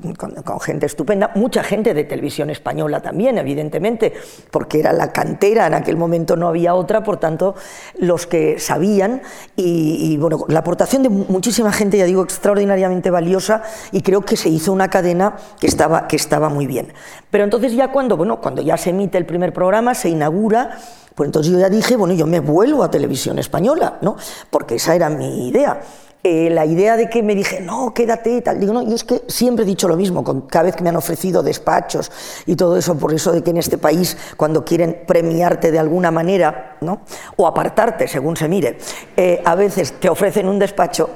gente estupenda, mucha gente de televisión española también, evidentemente, porque era la cantera, en aquel momento no había otra, por tanto, los que sabían y, bueno, la aportación de muchísima gente, ya digo, extraordinariamente valiosa y creo que se hizo una cadena que estaba, que estaba muy bien. Pero entonces ya cuando, bueno, cuando ya se emite el primer programa, se inaugura, pues entonces yo ya dije, bueno, yo me vuelvo a televisión española, ¿no? Porque esa era mi idea. Eh, la idea de que me dije, no, quédate y tal. Digo, no, yo es que siempre he dicho lo mismo, con, cada vez que me han ofrecido despachos y todo eso, por eso de que en este país, cuando quieren premiarte de alguna manera, ¿no? o apartarte, según se mire, eh, a veces te ofrecen un despacho.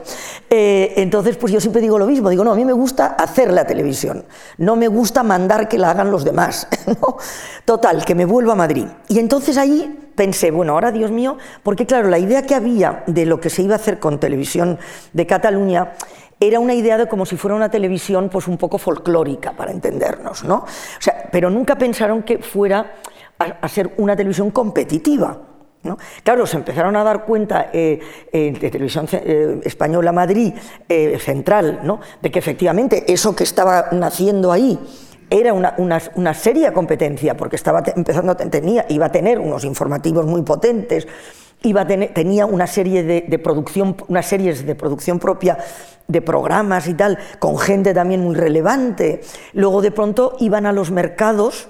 Eh, entonces, pues yo siempre digo lo mismo, digo, no, a mí me gusta hacer la televisión, no me gusta mandar que la hagan los demás. (laughs) Total, que me vuelvo a Madrid. Y entonces ahí pensé, bueno, ahora Dios mío, porque claro, la idea que había de lo que se iba a hacer con televisión de Cataluña era una idea de como si fuera una televisión pues un poco folclórica, para entendernos, ¿no? O sea, pero nunca pensaron que fuera a, ser una televisión competitiva. ¿No? Claro, se empezaron a dar cuenta eh, de Televisión eh, Española Madrid eh, Central, ¿no? de que efectivamente eso que estaba naciendo ahí era una, una, seria competencia, porque estaba empezando, tenía, iba a tener unos informativos muy potentes, iba a tener, tenía una serie de, producción, unas series de producción propia de programas y tal, con gente también muy relevante. Luego de pronto iban a los mercados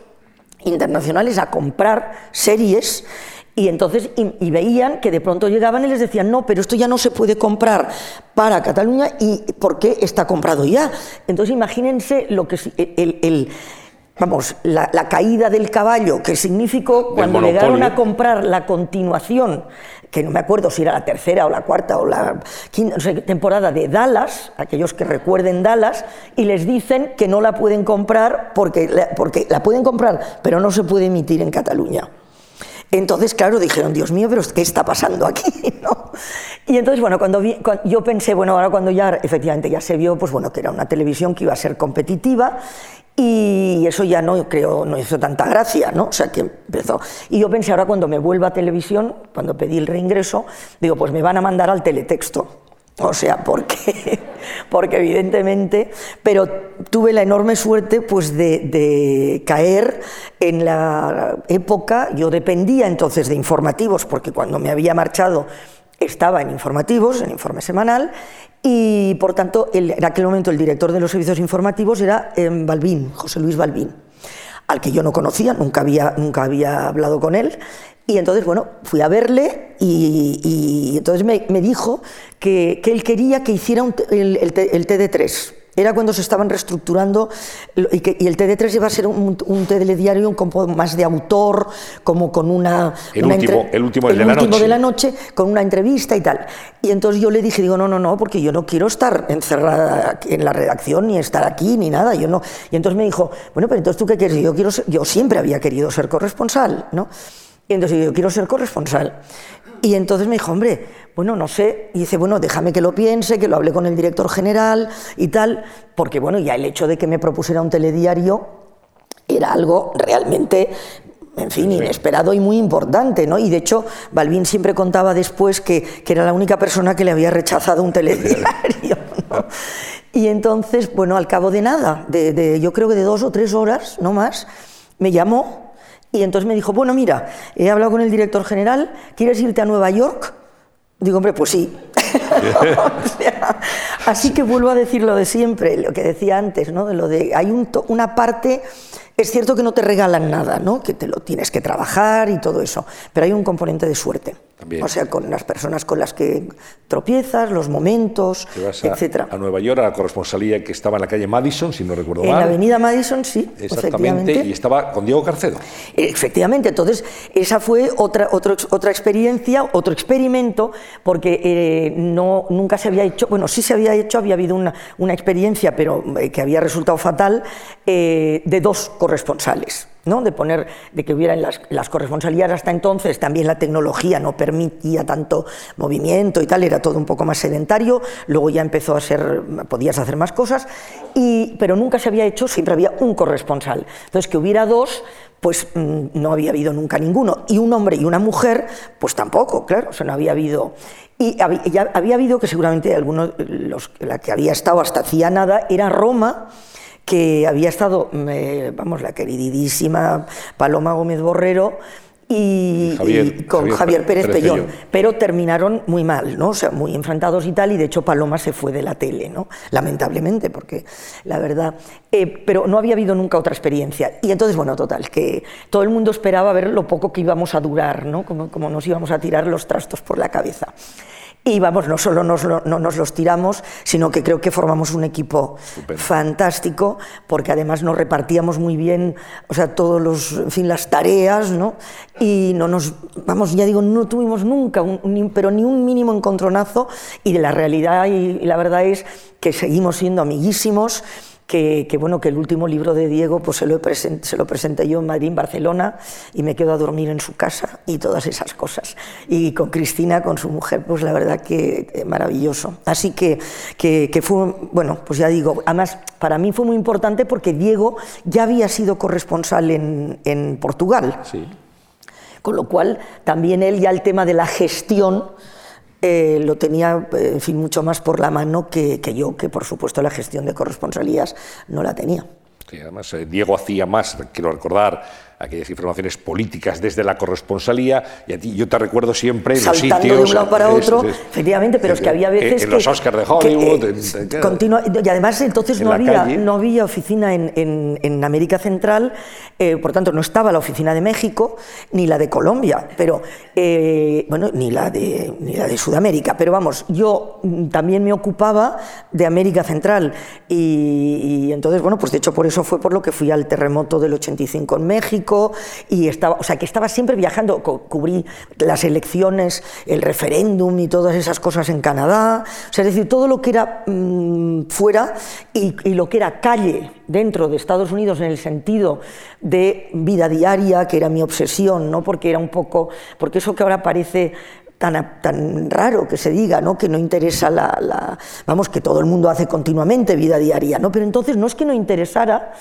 internacionales a comprar series y entonces y, veían que de pronto llegaban y les decían, no, pero esto ya no se puede comprar para Cataluña y ¿por qué está comprado ya? Entonces imagínense lo que el, vamos, la, caída del caballo que significó cuando llegaron a comprar la continuación, que no me acuerdo si era la tercera o la cuarta o la quinta temporada de Dallas, aquellos que recuerden Dallas, y les dicen que no la pueden comprar porque, porque la pueden comprar, pero no se puede emitir en Cataluña. Entonces, claro, dijeron, Dios mío, pero ¿qué está pasando aquí? (laughs) Y entonces, bueno, cuando, yo pensé, bueno, ahora cuando ya efectivamente ya se vio, pues bueno, que era una televisión que iba a ser competitiva y eso ya no creo no hizo tanta gracia, ¿no? O sea que empezó. Y yo pensé ahora cuando me vuelva a televisión, cuando pedí el reingreso, digo, pues me van a mandar al teletexto. O sea, porque, (laughs) porque evidentemente, pero tuve la enorme suerte pues, de, caer en la época, yo dependía entonces de informativos, porque cuando me había marchado estaba en informativos, en informe semanal, y por tanto en aquel momento el director de los servicios informativos era eh, Balbín, José Luis Balbín. al que yo no conocía, nunca había, nunca había hablado con él. Y entonces, bueno, fui a verle y, entonces me, dijo que, él quería que hiciera el, el, el TD3 era cuando se estaban reestructurando y, que, el TD3 iba a ser un, un telediario un poco más de autor, como con una... El último, el último, de, la último de la noche, con una entrevista y tal. Y entonces yo le dije, digo, no, no, no, porque yo no quiero estar encerrada en la redacción, ni estar aquí, ni nada. Yo no. Y entonces me dijo, bueno, pero entonces tú qué quieres? Yo, quiero yo siempre había querido ser corresponsal, ¿no? Y entonces yo quiero ser corresponsal. Y entonces me dijo, hombre, bueno, no sé. Y dice, bueno, déjame que lo piense, que lo hable con el director general y tal, porque bueno, ya el hecho de que me propusiera un telediario era algo realmente en fin, inesperado y muy importante, ¿no? Y de hecho, Balbín siempre contaba después que, que era la única persona que le había rechazado un telediario, (laughs) ¿no? Y entonces, bueno, al cabo de nada, de, de, yo creo que de dos o tres horas, no más, me llamó y entonces me dijo, bueno, mira, he hablado con el director general, ¿quieres irte a Nueva York? Digo, hombre, pues sí. (laughs) así que vuelvo a decir lo de siempre, lo que decía antes, ¿no? De lo de hay una parte es cierto que no te regalan nada, ¿no? que te lo tienes que trabajar y todo eso, pero hay un componente de suerte. O sea, con las personas con las que tropiezas, los momentos, etc. A Nueva York, a la corresponsalía que estaba en la calle Madison, si no recuerdo mal. En la avenida Madison, sí. Exactamente, y estaba con Diego Carcedo. Efectivamente, entonces esa fue otra, otra experiencia, otro experimento, porque eh, no, nunca se había hecho, bueno, sí se había hecho, había habido una, una experiencia, pero eh, que había resultado fatal, eh, de dos corresponsales, ¿no? de poner, de que hubieran las, las corresponsalías hasta entonces, también la tecnología no permitía tanto movimiento y tal, era todo un poco más sedentario, luego ya empezó a ser, podías hacer más cosas, y, pero nunca se había hecho, siempre había un corresponsal. Entonces, que hubiera dos, pues mm, no había habido nunca ninguno, y un hombre y una mujer, pues tampoco, claro, o sea, no había habido... Y había, ya había habido que seguramente algunos, los, la que había estado hasta hacía nada, era Roma, que había estado, vamos, la queridísima Paloma Gómez Borrero, y, con Javier, Pérez, Pellón, pero terminaron muy mal, ¿no? O sea, muy enfrentados y tal, y de hecho Paloma se fue de la tele, ¿no? Lamentablemente, porque la verdad, eh, pero no había habido nunca otra experiencia. Y entonces, bueno, total, que todo el mundo esperaba ver lo poco que íbamos a durar, ¿no? Como, como nos íbamos a tirar los trastos por la cabeza. Y vamos, no solo nos, no nos los tiramos, sino que creo que formamos un equipo fantástico, porque además nos repartíamos muy bien, o sea, todos los, en fin, las tareas, ¿no? Y no nos, vamos, ya digo, no tuvimos nunca, un, pero ni un mínimo encontronazo, y de la realidad y la verdad es que seguimos siendo amiguísimos que, bueno, que el último libro de Diego pues se lo, se lo presenté yo en Madrid, en Barcelona, y me quedo a dormir en su casa y todas esas cosas. Y con Cristina, con su mujer, pues la verdad que eh, maravilloso. Así que, que, fue, bueno, pues ya digo, además para mí fue muy importante porque Diego ya había sido corresponsal en, en Portugal. Sí. Con lo cual, también él ya el tema de la gestión eh, lo tenía en fin, mucho más por la mano que, que, yo, que por supuesto la gestión de corresponsalías no la tenía. Sí, además, eh, Diego hacía más, quiero recordar, aquellas informaciones políticas desde la corresponsalía y a ti yo te recuerdo siempre en los sitios de un lado para otro efectivamente pero es que había veces en, los Oscars de Hollywood eh, y además entonces no había no había oficina en, en, en América Central eh, por tanto no estaba la oficina de México ni la de Colombia pero eh, bueno ni la de ni la de Sudamérica. Pero vamos yo mm, también me ocupaba de América Central y, y entonces bueno pues de hecho por eso fue por lo que fui al terremoto del 85 en México y estaba, o sea, que estaba siempre viajando, cubrí las elecciones, el referéndum y todas esas cosas en Canadá, o sea, es decir, todo lo que era mm, fuera y, lo que era calle dentro de Estados Unidos en el sentido de vida diaria, que era mi obsesión, ¿no? Porque era un poco, porque eso que ahora parece Tan, tan, raro que se diga, ¿no? que no interesa la, la, Vamos, que todo el mundo hace continuamente vida diaria, ¿no? Pero entonces no es que no interesara,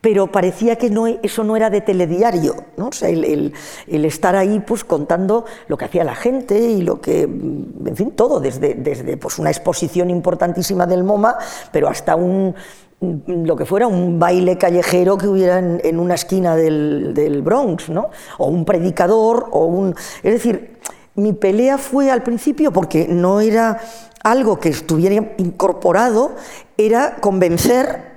pero parecía que no, eso no era de telediario, ¿no? O sea, el, estar ahí pues contando lo que hacía la gente y lo que, en fin, todo, desde, desde pues, una exposición importantísima del MoMA, pero hasta un, lo que fuera, un baile callejero que hubiera en, en una esquina del, del, Bronx, ¿no? O un predicador, o un... Es decir, Mi pelea fue al principio porque no era algo que estuviera incorporado, era convencer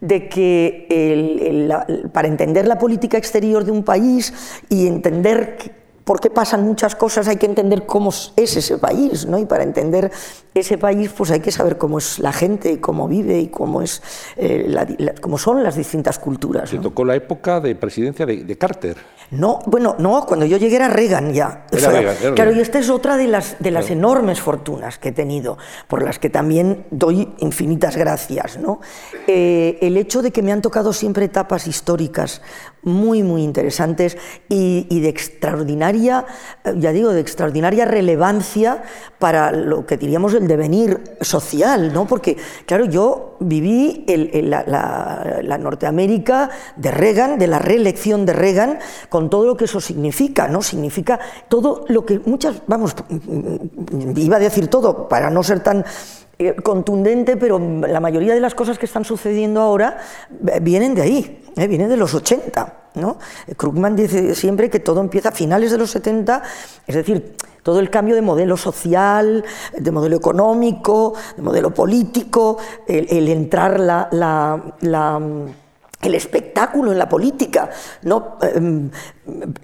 de que para entender la política exterior de un país y entender por qué pasan muchas cosas, hay que entender cómo es ese país, ¿no? Y para entender ese país, pues hay que saber cómo es la gente, cómo vive y cómo, es, eh, cómo son las distintas culturas. Se tocó la época de presidencia de, Carter. No, bueno, no, cuando yo llegué era Reagan ya. claro, y esta es otra de las, de las enormes fortunas que he tenido, por las que también doy infinitas gracias. ¿no? Eh, el hecho de que me han tocado siempre etapas históricas muy, muy interesantes y, de extraordinaria, eh, ya digo, de extraordinaria relevancia para lo que diríamos el devenir social, ¿no? Porque, claro, yo viví la, Norteamérica de Reagan, de la reelección de Reagan, con todo lo que eso significa, ¿no? Significa todo lo que muchas, vamos, iba a decir todo, para no ser tan eh, contundente, pero la mayoría de las cosas que están sucediendo ahora eh, vienen de ahí, eh, vienen de los 80. ¿no? Krugman dice siempre que todo empieza a finales de los 70, es decir, todo el cambio de modelo social, de modelo económico, de modelo político, el, entrar la, la el espectáculo en la política, ¿no? Em,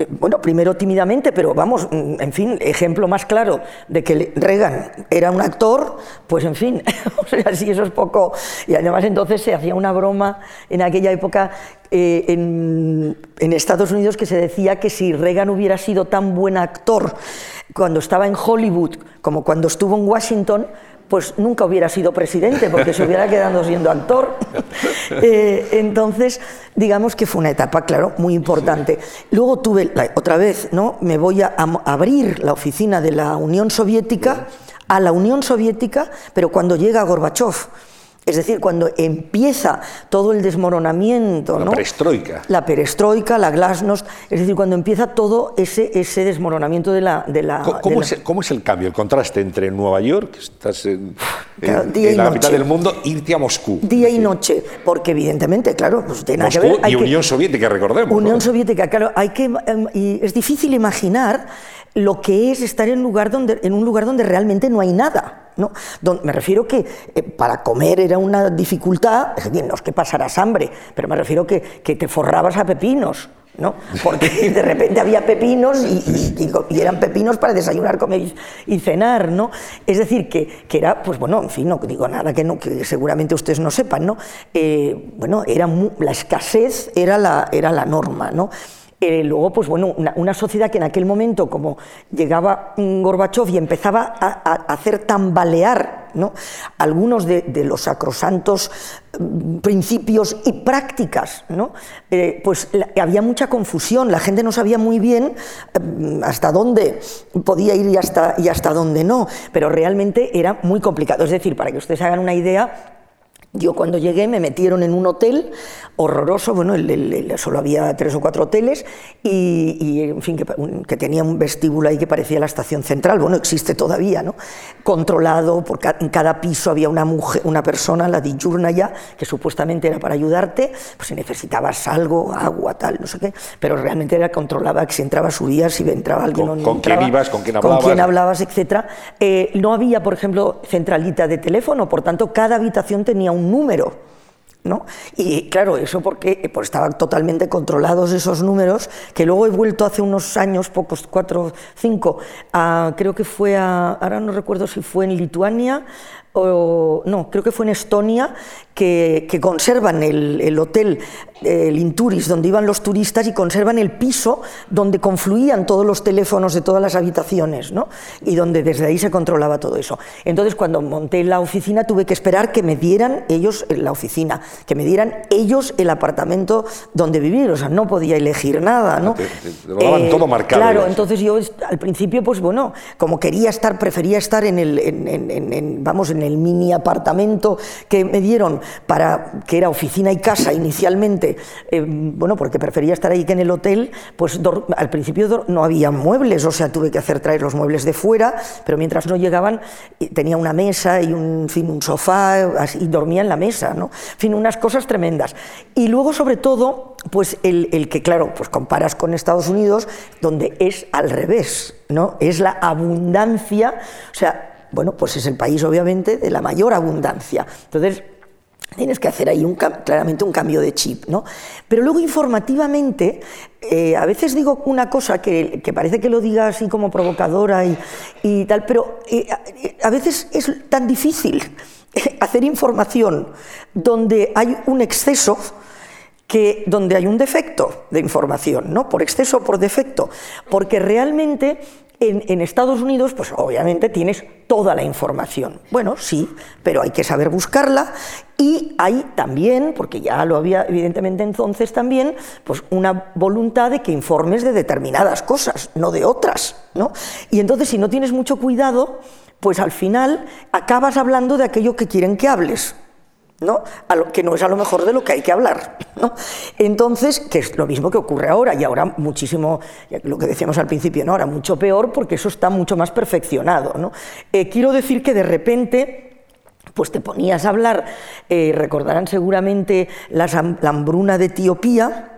bueno, primero tímidamente, pero vamos, mm, en fin, ejemplo más claro de que Reagan era un actor, pues en fin, (laughs) o sea, sí, eso es poco. Y además entonces se hacía una broma en aquella época eh, en Estados Unidos que se decía que si Reagan hubiera sido tan buen actor cuando estaba en Hollywood como cuando estuvo en Washington, pues nunca hubiera sido presidente porque se hubiera quedado siendo actor. (laughs) Eh, entonces, digamos que fue una etapa, claro, muy importante. Luego tuve, otra vez, ¿no? me voy a, abrir la oficina de la Unión Soviética a la Unión Soviética, pero cuando llega Gorbachev. Es decir, cuando empieza todo el desmoronamiento. La perestroika. La perestroika, la glasnost, es decir, cuando empieza todo ese, ese desmoronamiento de la... De la ¿Cómo, Es, ¿Cómo, Es, el cambio, el contraste entre Nueva York, que estás en, la mitad del mundo, irte a Moscú? Día y noche, porque evidentemente, claro, pues tiene Moscú que ver... y Unión Soviética, recordemos. Unión Soviética, claro, hay que... Em, y es difícil imaginar lo que es estar en, lugar donde, en un lugar donde realmente no hay nada. ¿No? me refiero que eh, para comer era una dificultad, es decir, no es que pasaras hambre, pero me refiero que, que te forrabas a pepinos. ¿no? Porque (laughs) de repente había pepinos y, eran pepinos para desayunar, comer y, cenar, ¿no? Es decir, que, que, era, pues bueno, en fin, no digo nada que, no, que seguramente ustedes no sepan, ¿no? Eh, bueno, era la escasez era la, era la norma, ¿no? Eh, luego, pues bueno, una, sociedad que en aquel momento, como llegaba Gorbachev y empezaba a, hacer tambalear ¿no? algunos de, los sacrosantos mm, principios y prácticas, ¿no? Eh, pues había mucha confusión, la gente no sabía muy bien mm, hasta dónde podía ir y hasta, y hasta dónde no, pero realmente era muy complicado. Es decir, para que ustedes hagan una idea, yo cuando llegué me metieron en un hotel horroroso, bueno, solo había tres o cuatro hoteles y, en fin, que, tenía un vestíbulo ahí que parecía la estación central, bueno, existe todavía, ¿no? Controlado, por en cada piso había una mujer, una persona, la diurna ya, que supuestamente era para ayudarte, pues si necesitabas algo, agua, tal, no sé qué, pero realmente era controlada, que si entraba subías, si entraba alguien ¿Con, no ¿Con quién ibas, con quién hablabas? Con quién hablabas, etcétera. Eh, no había, por ejemplo, centralita de teléfono, por tanto, cada habitación tenía un número. ¿No? Y claro, eso porque pues, estaban totalmente controlados esos números, que luego he vuelto hace unos años, pocos, cuatro, cinco, a, creo que fue a, ahora no recuerdo si fue en Lituania, o, no, creo que fue en Estonia, que, conservan el, hotel, el Inturis, donde iban los turistas y conservan el piso donde confluían todos los teléfonos de todas las habitaciones, ¿no? y donde desde ahí se controlaba todo eso. Entonces, cuando monté la oficina, tuve que esperar que me dieran ellos la oficina, que me dieran ellos el apartamento donde vivir, o sea, no podía elegir nada. ¿no? Te, daban eh, todo marcado. Claro, entonces yo al principio, pues bueno, como quería estar, prefería estar en el, vamos, en el mini apartamento que me dieron para que era oficina y casa inicialmente, eh, bueno, porque prefería estar ahí que en el hotel, pues al principio no había muebles, o sea, tuve que hacer traer los muebles de fuera, pero mientras no llegaban tenía una mesa y un, fin, un sofá y dormía en la mesa, ¿no? En fin, unas cosas tremendas. Y luego, sobre todo, pues el, el que, claro, pues comparas con Estados Unidos, donde es al revés, ¿no? Es la abundancia, o sea, bueno, pues es el país obviamente de la mayor abundancia. Entonces, tienes que hacer ahí un, claramente un cambio de chip, ¿no? Pero luego informativamente, eh, a veces digo una cosa que, parece que lo diga así como provocadora y, tal, pero eh, a veces es tan difícil (laughs) hacer información donde hay un exceso que donde hay un defecto de información, ¿no? Por exceso o por defecto, porque realmente en, Estados Unidos, pues obviamente tienes toda la información. Bueno, sí, pero hay que saber buscarla y hay también, porque ya lo había evidentemente entonces también, pues una voluntad de que informes de determinadas cosas, no de otras, ¿no? Y entonces si no tienes mucho cuidado, pues al final acabas hablando de aquello que quieren que hables. ¿No? A lo, que no es a lo mejor de lo que hay que hablar. ¿no? Entonces, que es lo mismo que ocurre ahora, y ahora muchísimo, lo que decíamos al principio, ¿no? ahora mucho peor porque eso está mucho más perfeccionado. ¿no? Eh, quiero decir que de repente pues te ponías a hablar, eh, recordarán seguramente la hambruna de Etiopía,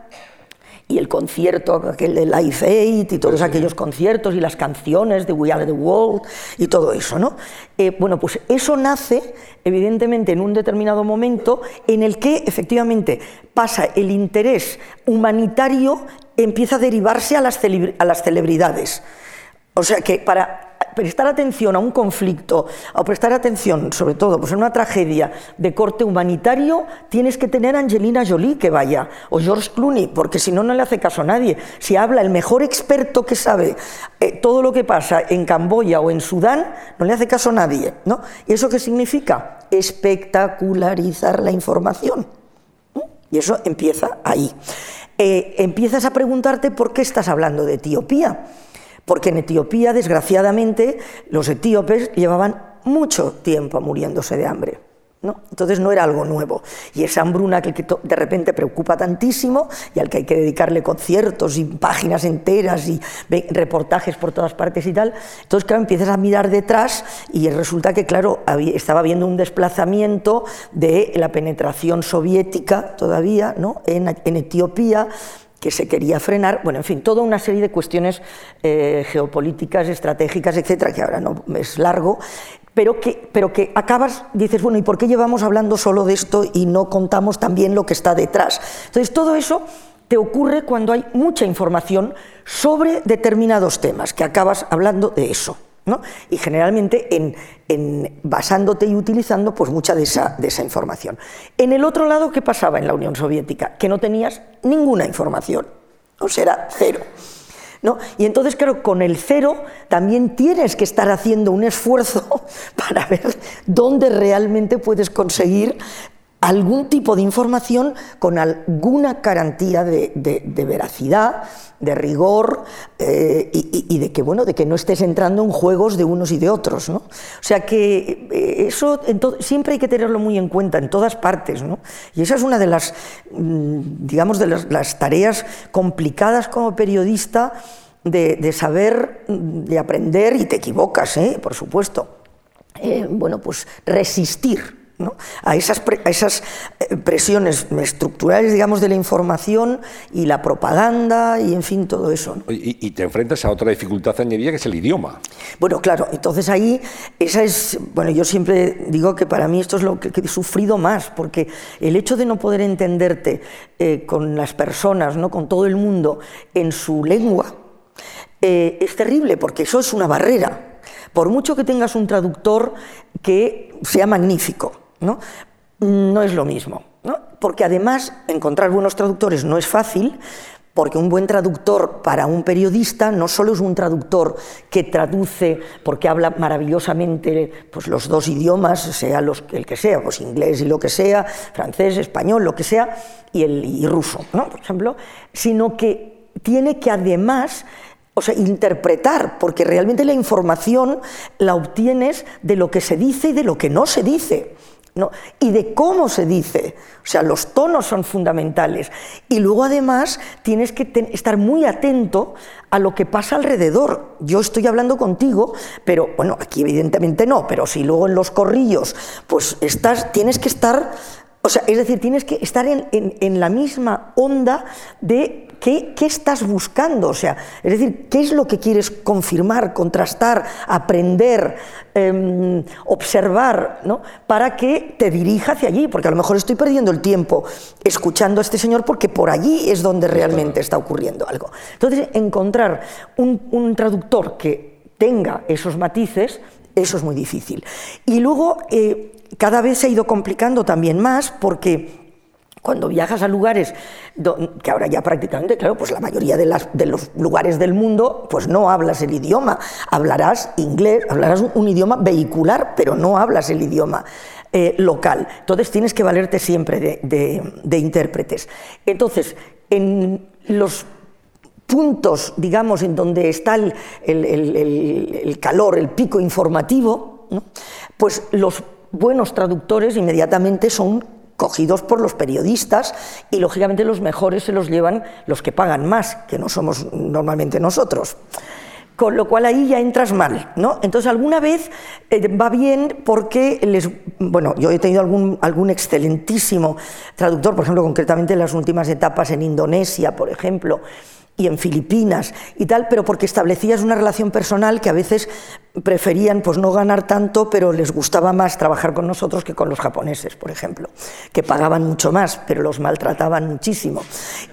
y el concierto, aquel de Life Aid y todos aquellos conciertos y las canciones de We Are the World y todo eso, ¿no? Eh, bueno, pues eso nace evidentemente en un determinado momento en el que efectivamente pasa el interés humanitario, empieza a derivarse a las, a las celebridades. O sea que para prestar atención a un conflicto o prestar atención, sobre todo, pues en una tragedia de corte humanitario, tienes que tener a Angelina Jolie que vaya, o George Clooney, porque si no, no le hace caso a nadie. Si habla el mejor experto que sabe eh, todo lo que pasa en Camboya o en Sudán, no le hace caso a nadie. ¿no? ¿Y eso qué significa? Espectacularizar la información. Y eso empieza ahí. Eh, empiezas a preguntarte por qué estás hablando de Etiopía porque en Etiopía, desgraciadamente, los etíopes llevaban mucho tiempo muriéndose de hambre. ¿no? Entonces no era algo nuevo. Y esa hambruna que de repente preocupa tantísimo y al que hay que dedicarle conciertos y páginas enteras y reportajes por todas partes y tal, entonces claro, empiezas a mirar detrás y resulta que claro, estaba habiendo un desplazamiento de la penetración soviética todavía ¿no? en, en Etiopía, que se quería frenar, bueno, en fin, toda una serie de cuestiones eh, geopolíticas, estratégicas, etcétera, que ahora no es largo, pero que, pero que acabas, dices, bueno, ¿y por qué llevamos hablando solo de esto y no contamos también lo que está detrás? Entonces, todo eso te ocurre cuando hay mucha información sobre determinados temas, que acabas hablando de eso. Y generalmente en, basándote y utilizando pues, mucha de esa, de esa información. En el otro lado, ¿qué pasaba en la Unión Soviética? Que no tenías ninguna información, o sea, era cero. ¿No? Y entonces, claro, con el cero también tienes que estar haciendo un esfuerzo (laughs) para ver dónde realmente puedes conseguir algún tipo de información con alguna garantía de, veracidad, de rigor eh, y, de que bueno, de que no estés entrando en juegos de unos y de otros, ¿no? O sea que eh, eso siempre hay que tenerlo muy en cuenta en todas partes, ¿no? Y esa es una de las, mm, digamos, de las, tareas complicadas como periodista de, saber, mm, de aprender y te equivocas, ¿eh? por supuesto. bueno, pues resistir a, esas, esas eh, presiones estructurales, digamos, de la información y la propaganda y, en fin, todo eso. Y, te enfrentas a otra dificultad añadida que es el idioma. Bueno, claro, entonces ahí, esa es, bueno, yo siempre digo que para mí esto es lo que, he sufrido más, porque el hecho de no poder entenderte eh, con las personas, ¿no? con todo el mundo, en su lengua, eh, es terrible, porque eso es una barrera. Por mucho que tengas un traductor que sea magnífico, ¿no? no es lo mismo. Porque además encontrar buenos traductores no es fácil, porque un buen traductor para un periodista no solo es un traductor que traduce porque habla maravillosamente pues, los dos idiomas, sea el que sea, pues inglés y lo que sea, francés, español, lo que sea, y, el, y ruso, ¿no? por ejemplo, sino que tiene que además o sea, interpretar, porque realmente la información la obtienes de lo que se dice y de lo que no se dice. Y de cómo se dice. O sea, los tonos son fundamentales. Y luego además tienes que estar muy atento a lo que pasa alrededor. Yo estoy hablando contigo, pero bueno, aquí evidentemente no, pero si luego en los corrillos, pues estás, tienes que estar o sea, es decir, tienes que estar en, la misma onda de qué, estás buscando, o sea, es decir, qué es lo que quieres confirmar, contrastar, aprender, em, observar, ¿no? Para que te dirija hacia allí, porque a lo mejor estoy perdiendo el tiempo escuchando a este señor porque por allí es donde realmente está ocurriendo algo. Entonces, encontrar un, traductor que tenga esos matices, eso es muy difícil. Y luego, eh, cada vez se ha ido complicando también más porque cuando viajas a lugares que ahora ya prácticamente, claro, pues la mayoría de, los lugares del mundo, pues no hablas el idioma, hablarás inglés, hablarás un, idioma vehicular, pero no hablas el idioma eh, local. Entonces tienes que valerte siempre de, intérpretes. Entonces, en los puntos, digamos, en donde está el, calor, el pico informativo, pues los buenos traductores inmediatamente son cogidos por los periodistas y lógicamente los mejores se los llevan los que pagan más, que no somos normalmente nosotros. Con lo cual ahí ya entras mal, ¿no? Entonces alguna vez eh, va bien porque les, bueno, yo he tenido algún, algún excelentísimo traductor, por ejemplo, concretamente en las últimas etapas en Indonesia, por ejemplo, y en Filipinas y tal, pero porque establecías una relación personal que a veces preferían pues no ganar tanto, pero les gustaba más trabajar con nosotros que con los japoneses, por ejemplo, que pagaban mucho más, pero los maltrataban muchísimo.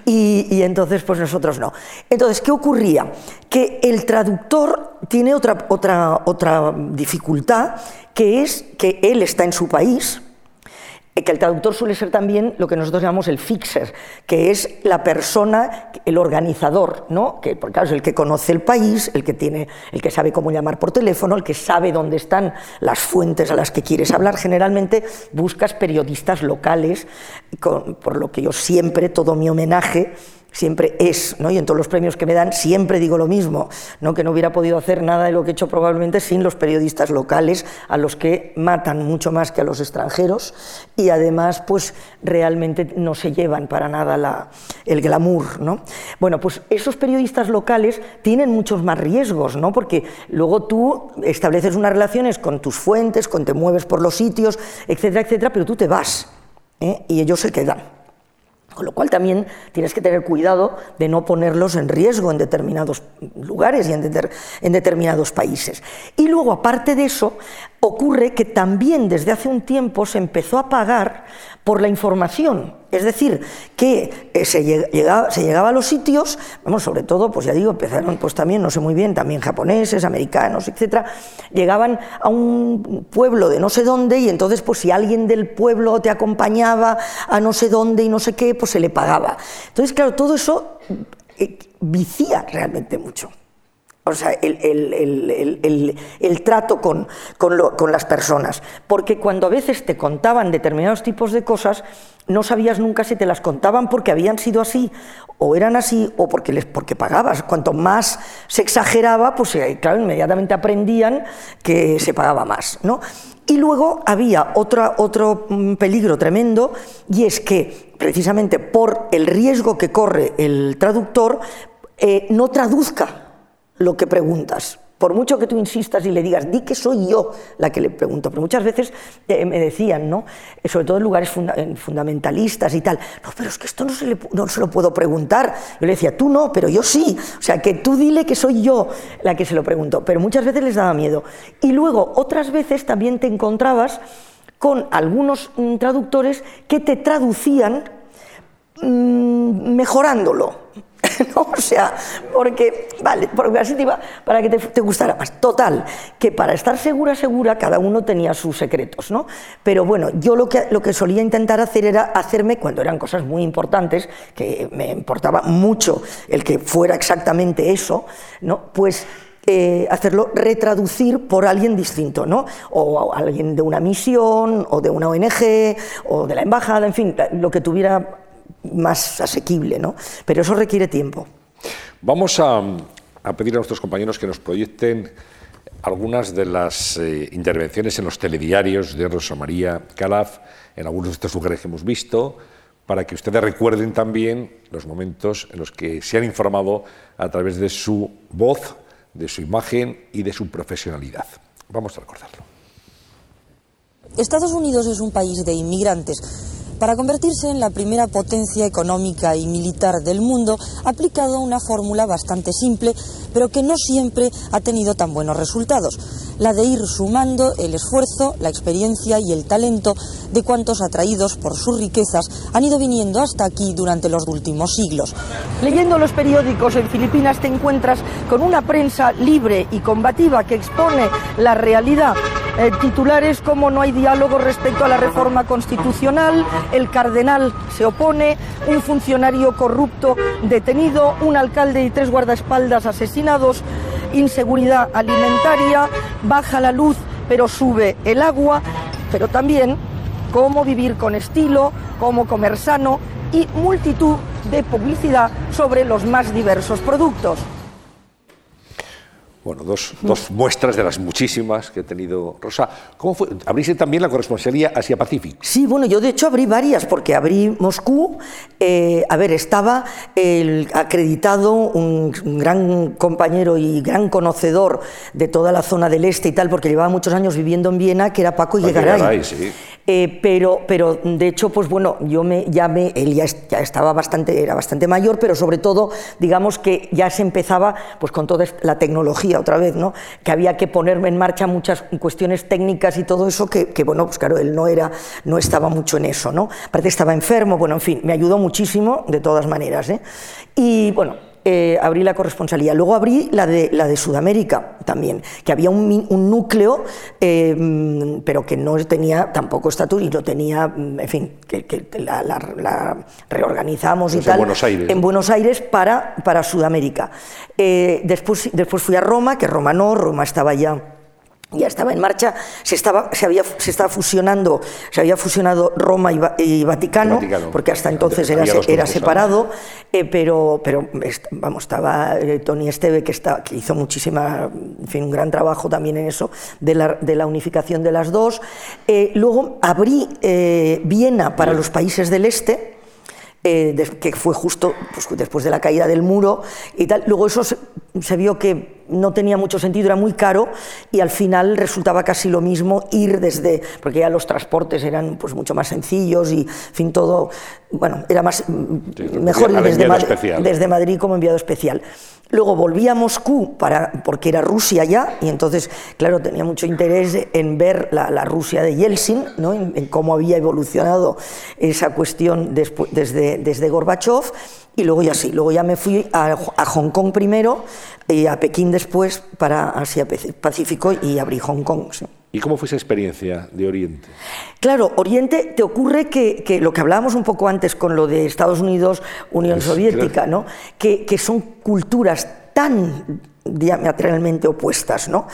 Y, entonces pues nosotros no. Entonces, ¿qué ocurría? Que el traductor tiene otra, otra, otra dificultad, que es que él está en su país, que el traductor suele ser también lo que nosotros llamamos el fixer, que es la persona, el organizador, ¿no? que porque es el que conoce el país, el que, tiene, el que sabe cómo llamar por teléfono, el que sabe dónde están las fuentes a las que quieres hablar. Generalmente buscas periodistas locales, por lo que yo siempre, todo mi homenaje, siempre es, ¿no? y en todos los premios que me dan siempre digo lo mismo, ¿no? que no hubiera podido hacer nada de lo que he hecho probablemente sin los periodistas locales, a los que matan mucho más que a los extranjeros, y además pues realmente no se llevan para nada el glamour. ¿no? Bueno, pues esos periodistas locales tienen muchos más riesgos, ¿no? porque luego tú estableces unas relaciones con tus fuentes, con te mueves por los sitios, etcétera, etcétera, pero tú te vas, ¿eh? y ellos se quedan. Con lo cual también tienes que tener cuidado de no ponerlos en riesgo en determinados lugares y en, en, determinados países. Y luego, aparte de eso, ocurre que también desde hace un tiempo se empezó a pagar por la información. Es decir, que eh, se llegaba, a los sitios, vamos, sobre todo, pues ya digo, empezaron pues también, no sé muy bien, también japoneses, americanos, etcétera, llegaban a un pueblo de no sé dónde y entonces pues si alguien del pueblo te acompañaba a no sé dónde y no sé qué, pues se le pagaba. Entonces, claro, todo eso eh, vicia realmente mucho o sea, el, trato con, las personas. Porque cuando a veces te contaban determinados tipos de cosas, no sabías nunca si te las contaban porque habían sido así, o eran así, o porque, les, porque pagabas. Cuanto más se exageraba, pues eh, claro, inmediatamente aprendían que se pagaba más. ¿no? Y luego había otro mm, peligro tremendo, y es que precisamente por el riesgo que corre el traductor, eh, no traduzca lo que preguntas. Por mucho que tú insistas y le digas, di que soy yo la que le pregunto, pero muchas veces eh, me decían, ¿no? Eh, sobre todo en lugares fundamentalistas y tal, no, pero es que esto no se, le, no se lo puedo preguntar. Yo le decía, tú no, pero yo sí. O sea, que tú dile que soy yo la que se lo pregunto. Pero muchas veces les daba miedo. Y luego, otras veces también te encontrabas con algunos mm, traductores que te traducían mm, mejorándolo. (laughs) O sea, porque, vale, porque así te iba, para que te, gustara más. Total, que para estar segura, segura, cada uno tenía sus secretos, ¿no? Pero bueno, yo lo que, lo que solía intentar hacer era hacerme, cuando eran cosas muy importantes, que me importaba mucho el que fuera exactamente eso, ¿no? Pues eh, hacerlo retraducir por alguien distinto, ¿no? O alguien de una misión, o de una ONG, o de la embajada, en fin, lo que tuviera más asequible, ¿no? Pero eso requiere tiempo. Vamos a, a pedir a nuestros compañeros que nos proyecten algunas de las eh, intervenciones en los telediarios de Rosa María Calaf, en algunos de estos lugares que hemos visto, para que ustedes recuerden también los momentos en los que se han informado a través de su voz, de su imagen y de su profesionalidad. Vamos a recordarlo. Estados Unidos es un país de inmigrantes para convertirse en la primera potencia económica y militar del mundo, ha aplicado una fórmula bastante simple, pero que no siempre ha tenido tan buenos resultados, la de ir sumando el esfuerzo, la experiencia y el talento de cuantos atraídos por sus riquezas han ido viniendo hasta aquí durante los últimos siglos. Leyendo los periódicos en Filipinas te encuentras con una prensa libre y combativa que expone la realidad eh, titulares como no hay diálogo respecto a la reforma constitucional, el cardenal se opone, un funcionario corrupto detenido, un alcalde y tres guardaespaldas asesinados, inseguridad alimentaria, baja la luz pero sube el agua, pero también cómo vivir con estilo, cómo comer sano y multitud de publicidad sobre los más diversos productos. Bueno, dos, dos, muestras de las muchísimas que he tenido. Rosa, ¿cómo fue? ¿Abriste también la corresponsalía Asia-Pacífico? Sí, bueno, yo de hecho abrí varias, porque abrí Moscú. Eh, a ver, estaba el acreditado, un, gran compañero y gran conocedor de toda la zona del este y tal, porque llevaba muchos años viviendo en Viena, que era Paco Llegaray. Sí. Eh, pero, pero de hecho, pues bueno, yo me, ya me, él ya, ya, estaba bastante, era bastante mayor, pero sobre todo, digamos que ya se empezaba pues con toda la tecnología otra vez, ¿no? Que había que ponerme en marcha muchas cuestiones técnicas y todo eso que, bueno, pues claro, él no era, no estaba mucho en eso, ¿no? Aparte estaba enfermo, bueno, en fin, me ayudó muchísimo de todas maneras, ¿eh? Y bueno, eh, abrí la corresponsalía. Luego abrí la de, la de Sudamérica también, que había un, núcleo, eh, pero que no tenía tampoco estatus y lo tenía, mm, en fin, que, la, reorganizamos y tal. En Buenos Aires. En Buenos Aires para, para Sudamérica. Eh, después, después fui a Roma, que Roma no, Roma estaba ya ya estaba en marcha, se estaba, se había, se estaba fusionando, se había fusionado Roma y, Vaticano, porque hasta entonces era, era separado, eh, pero, pero vamos, estaba eh, Tony Esteve que, está, que hizo muchísima, en fin, un gran trabajo también en eso, de la, de la unificación de las dos. Eh, luego abrí Viena para los países del este, que fue justo pues, después de la caída del muro y tal. Luego eso se vio que no tenía mucho sentido, era muy caro y al final resultaba casi lo mismo ir desde, porque ya los transportes eran pues mucho más sencillos y, fin, todo, bueno, era más, mejor ir desde, desde Madrid como enviado especial. Luego volví a Moscú para, porque era Rusia ya, y entonces, claro, tenía mucho interés en ver la, Rusia de Yeltsin, ¿no? en, cómo había evolucionado esa cuestión desde, desde Gorbachev, y luego ya sí, luego ya me fui a, Hong Kong primero y a Pekín después para Asia Pacífico y abrí Hong Kong. ¿Y cómo fue esa experiencia de Oriente? Claro, Oriente te ocurre que, lo que hablábamos un poco antes con lo de Estados Unidos, Unión Soviética, ¿no? que, que son culturas tan diametralmente opuestas, ¿no?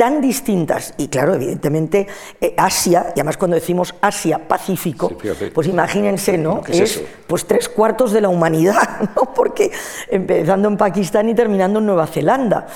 tan distintas. Y claro, evidentemente, eh, Asia, y además cuando decimos Asia-Pacífico, pues imagínense, ¿no? es, pues tres cuartos de la humanidad, (laughs) ¿no? Porque empezando en Pakistán y terminando en Nueva Zelanda.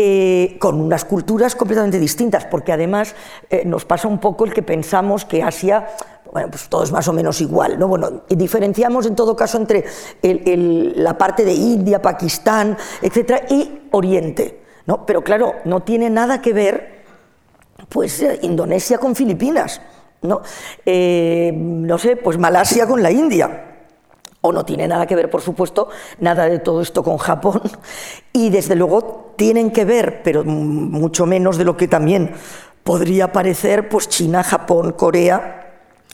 Eh, con unas culturas completamente distintas, porque además eh, nos pasa un poco el que pensamos que Asia bueno, pues todo es más o menos igual, ¿no? Bueno, diferenciamos en todo caso entre la parte de India, Pakistán, etcétera, y Oriente, ¿no? Pero claro, no tiene nada que ver, pues, eh, Indonesia con Filipinas, ¿no? Eh, no sé, pues Malasia con la India. O no tiene nada que ver, por supuesto, nada de todo esto con Japón. Y desde luego tienen que ver, pero mucho menos de lo que también podría parecer, pues China, Japón, Corea,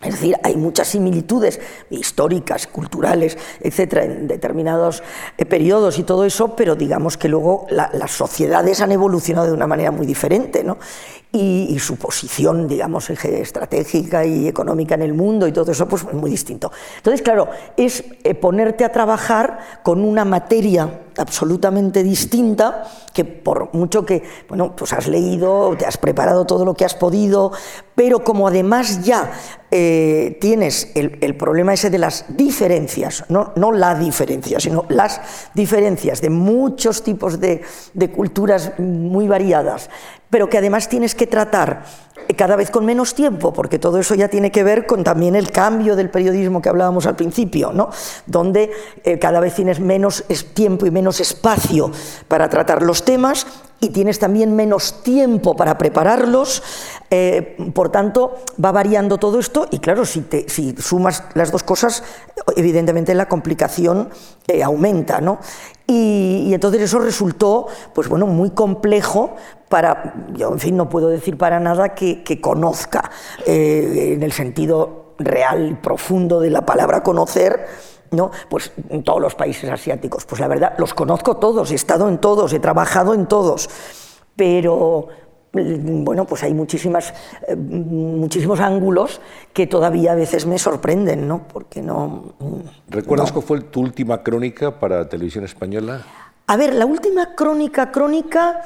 es decir, hay muchas similitudes históricas, culturales, etcétera, en determinados eh, periodos y todo eso, pero digamos que luego las sociedades han evolucionado de una manera muy diferente. ¿no? Y, su posición, digamos, estratégica y económica en el mundo y todo eso, pues es muy distinto. Entonces, claro, es eh, ponerte a trabajar con una materia absolutamente distinta que por mucho que, bueno, pues has leído, te has preparado todo lo que has podido, pero como además ya eh, tienes el, problema ese de las diferencias, no, no la diferencia, sino las diferencias de muchos tipos de, de culturas muy variadas, pero que además tienes que tratar cada vez con menos tiempo, porque todo eso ya tiene que ver con también el cambio del periodismo que hablábamos al principio, ¿no? donde eh, cada vez tienes menos tiempo y menos espacio para tratar los temas y tienes también menos tiempo para prepararlos, eh, por tanto va variando todo esto y claro, si, sumas las dos cosas, evidentemente la complicación eh, aumenta, ¿no? Y, entonces eso resultó, pues bueno, muy complejo para, yo en fin no puedo decir para nada que, conozca eh, en el sentido real y profundo de la palabra conocer, ¿no? Pues en todos los países asiáticos. Pues la verdad, los conozco todos, he estado en todos, he trabajado en todos, pero bueno, pues hay muchísimas, eh, muchísimos ángulos que todavía a veces me sorprenden, ¿no? Porque no... ¿Recuerdas cuál fue tu última crónica para Televisión Española? A ver, la última crónica, crónica...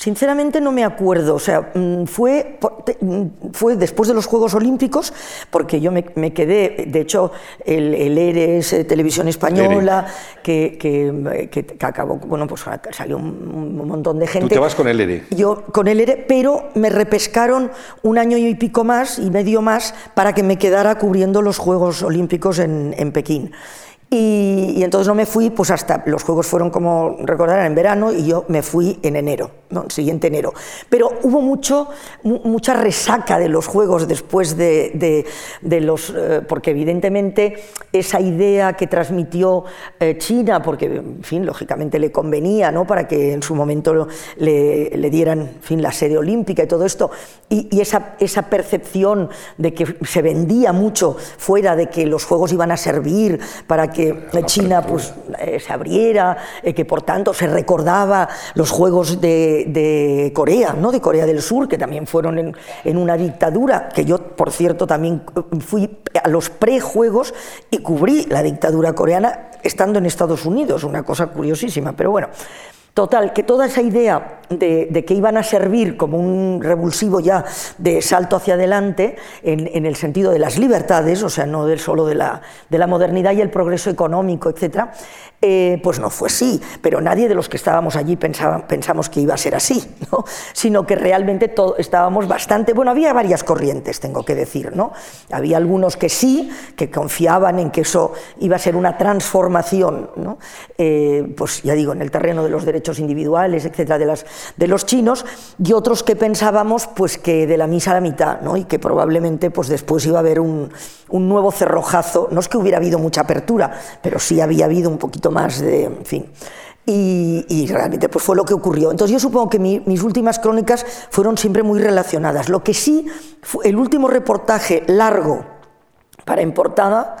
Sinceramente no me acuerdo, o sea, mm, fue, mm, fue después de los Juegos Olímpicos, porque yo me, quedé, de hecho, el, el ERES, eh, Televisión Española, que, que, acabó, bueno, pues salió un, montón de gente. ¿Tú te vas con el ERE? Yo con el ERE, pero me repescaron un año y pico más, y medio más, para que me quedara cubriendo los Juegos Olímpicos en, en Pekín. Y, entonces no me fui, pues hasta los juegos fueron como recordarán en verano y yo me fui en enero, ¿no? el siguiente enero. Pero hubo mucho, mucha resaca de los juegos después de, de, los, eh, porque evidentemente esa idea que transmitió eh, China, porque en fin, lógicamente le convenía, ¿no? para que en su momento le, le dieran en fin, la sede olímpica y todo esto, y, y esa, esa percepción de que se vendía mucho fuera de que los juegos iban a servir para que que China pues, eh, se abriera, eh, que por tanto se recordaba los Juegos de, Corea, ¿no? de Corea del Sur, que también fueron en, en, una dictadura, que yo, por cierto, también eh, fui a los prejuegos y cubrí la dictadura coreana estando en Estados Unidos, una cosa curiosísima, pero bueno. Total, que toda esa idea de, que iban a servir como un revulsivo ya de salto hacia adelante en, el sentido de las libertades, o sea, no del solo de la, de la modernidad y el progreso económico, etcétera, eh, pues no fue así, pero nadie de los que estábamos allí pensaba, pensamos que iba a ser así, (laughs) ¿no? sino que realmente estábamos bastante, bueno, había varias corrientes, tengo que decir, ¿no? Había algunos que sí, que confiaban en que eso iba a ser una transformación, ¿no? Eh, pues ya digo, en el terreno de los derechos individuales, etcétera, de, los chinos, y otros que pensábamos pues que de la misa a la mitad, ¿no? y que probablemente pues después iba a haber un, nuevo cerrojazo, no es que hubiera habido mucha apertura, pero sí había habido un poquito más de, en fin. Y, realmente pues fue lo que ocurrió. Entonces yo supongo que mis últimas crónicas fueron siempre muy relacionadas. Lo que sí, el último reportaje largo para en portada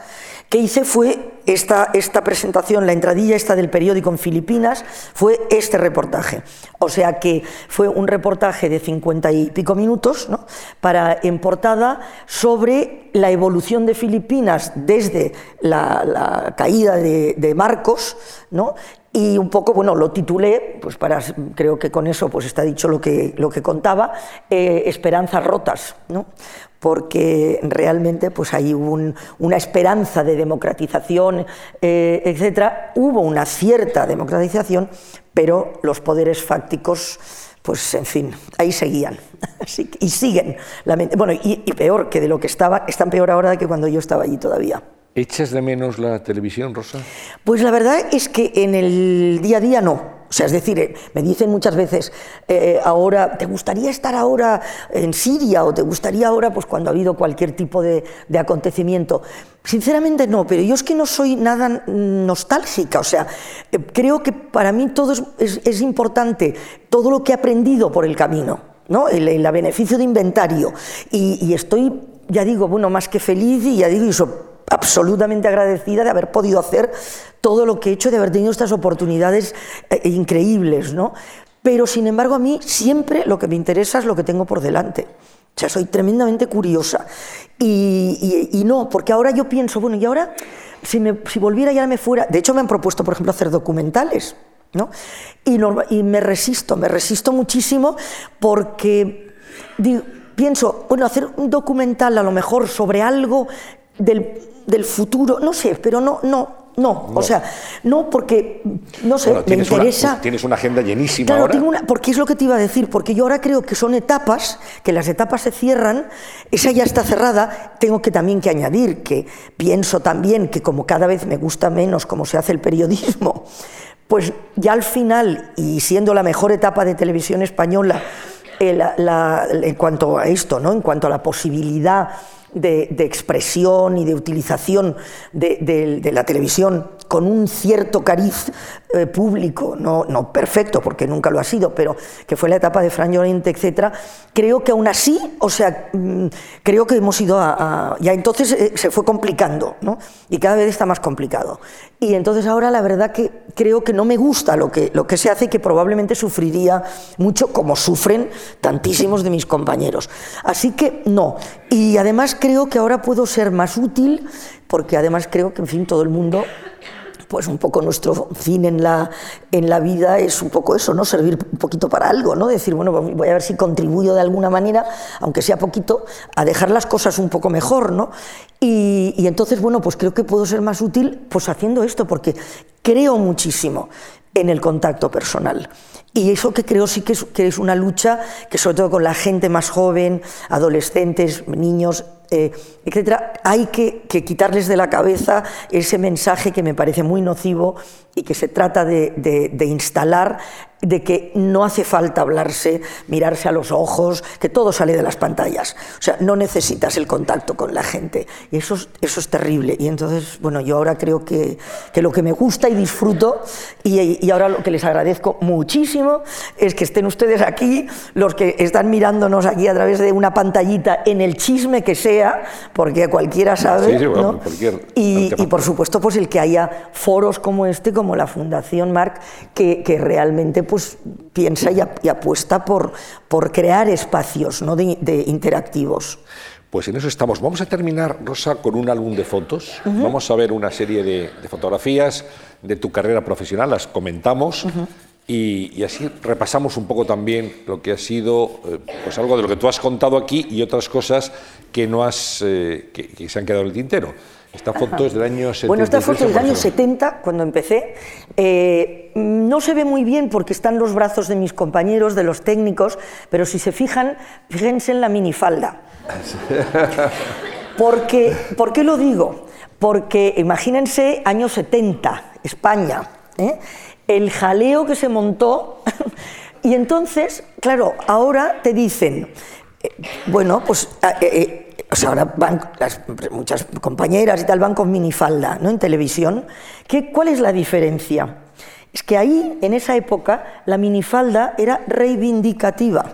que hice fue esta, esta presentación, la entradilla esta del periódico en Filipinas, fue este reportaje. O sea que fue un reportaje de cincuenta y pico minutos ¿no? para en portada sobre la evolución de Filipinas desde la, caída de, Marcos ¿no? Y un poco, bueno, lo titulé, pues para, creo que con eso pues está dicho lo que, lo que contaba, eh, Esperanzas rotas, ¿no? porque realmente pues hay una esperanza de democratización, eh, etcétera. Hubo una cierta democratización, pero los poderes fácticos, pues en fin, ahí seguían (laughs) y siguen. Bueno, y, peor que de lo que estaba, están peor ahora que cuando yo estaba allí todavía. ¿Echas de menos la televisión, Rosa? Pues la verdad es que en el día a día no. O sea, es decir, eh, me dicen muchas veces, eh, ahora, ¿te gustaría estar ahora en Siria o te gustaría ahora, pues cuando ha habido cualquier tipo de, acontecimiento? Sinceramente no, pero yo es que no soy nada nostálgica, o sea, eh, creo que para mí todo es, importante, todo lo que he aprendido por el camino, ¿no? el, el beneficio de inventario, y, y, estoy, ya digo, bueno, más que feliz y ya digo, y absolutamente agradecida de haber podido hacer todo lo que he hecho, de haber tenido estas oportunidades eh, increíbles, ¿no? Pero sin embargo a mí siempre lo que me interesa es lo que tengo por delante. O sea, soy tremendamente curiosa. Y, no, porque ahora yo pienso, bueno, y ahora si, me, si volviera y ahora me fuera... De hecho me han propuesto, por ejemplo, hacer documentales. ¿no? Y, y me resisto, me resisto muchísimo porque pienso, bueno, hacer un documental a lo mejor sobre algo del, del futuro, no sé, pero no, no, no, o sea, no porque, no sé, me interesa... tienes una agenda llenísima claro, ahora. Tengo una, porque es lo que te iba a decir, porque yo ahora creo que son etapas, que las etapas se cierran, esa ya está cerrada, tengo que también que añadir que pienso también que como cada vez me gusta menos cómo se hace el periodismo, pues ya al final, y siendo la mejor etapa de televisión española, eh, en cuanto a esto, ¿no? en cuanto a la posibilidad de, expresión y de utilización de, la televisión con un cierto cariz eh, público, no, no, perfecto, porque nunca lo ha sido, pero que fue la etapa de Fran Llorente, etc., creo que aún así, o sea, mm, creo que hemos ido a... ya entonces eh, se fue complicando, ¿no? Y cada vez está más complicado. Y entonces ahora la verdad que creo que no me gusta lo que, lo que se hace y que probablemente sufriría mucho, como sufren tantísimos de mis compañeros. Así que no. Y además creo que ahora puedo ser más útil, porque además creo que, en fin, todo el mundo pues un poco nuestro fin en la, en la vida es un poco eso, ¿no? Servir un poquito para algo, ¿no? Decir, bueno, pues voy a ver si contribuyo de alguna manera, aunque sea poquito, a dejar las cosas un poco mejor, ¿no? Y, entonces, bueno, pues creo que puedo ser más útil pues haciendo esto, porque creo muchísimo en el contacto personal. Y eso que creo sí que es, que es una lucha que sobre todo con la gente más joven, adolescentes, niños, eh, etcétera, hay que, quitarles de la cabeza ese mensaje que me parece muy nocivo y que se trata de instalar de que no hace falta hablarse, mirarse a los ojos, que todo sale de las pantallas. O sea, no necesitas el contacto con la gente. Y eso es, eso es terrible. Y entonces, bueno, yo ahora creo que, que lo que me gusta y disfruto, y, y, ahora lo que les agradezco muchísimo, es que estén ustedes aquí, los que están mirándonos aquí a través de una pantallita, en el chisme que sea, porque cualquiera sabe. ¿no? y, y, por supuesto, pues el que haya foros como este, como la Fundación Marc, que, que realmente pues piensa y, apuesta por, por crear espacios ¿no? de, interactivos. Pues en eso estamos. Vamos a terminar, Rosa, con un álbum de fotos. Vamos a ver una serie de, fotografías de tu carrera profesional, las comentamos. y, así repasamos un poco también lo que ha sido, eh, pues algo de lo que tú has contado aquí y otras cosas que no has, eh, que, se han quedado en el tintero. Esta foto es del año 70. Bueno, esta foto es del año 70, cuando empecé. Eh, no se ve muy bien porque están los brazos de mis compañeros, de los técnicos, pero si se fijan, fíjense en la minifalda. (laughs) Porque, ¿Por qué lo digo? Porque imagínense año 70, España, ¿eh? el jaleo que se montó, (laughs) y entonces, claro, ahora te dicen, eh, bueno, pues o sea, ahora van muchas compañeras y tal van con minifalda ¿no? en televisión. ¿Qué, ¿Cuál es la diferencia? Es que ahí, en esa época, la minifalda era reivindicativa.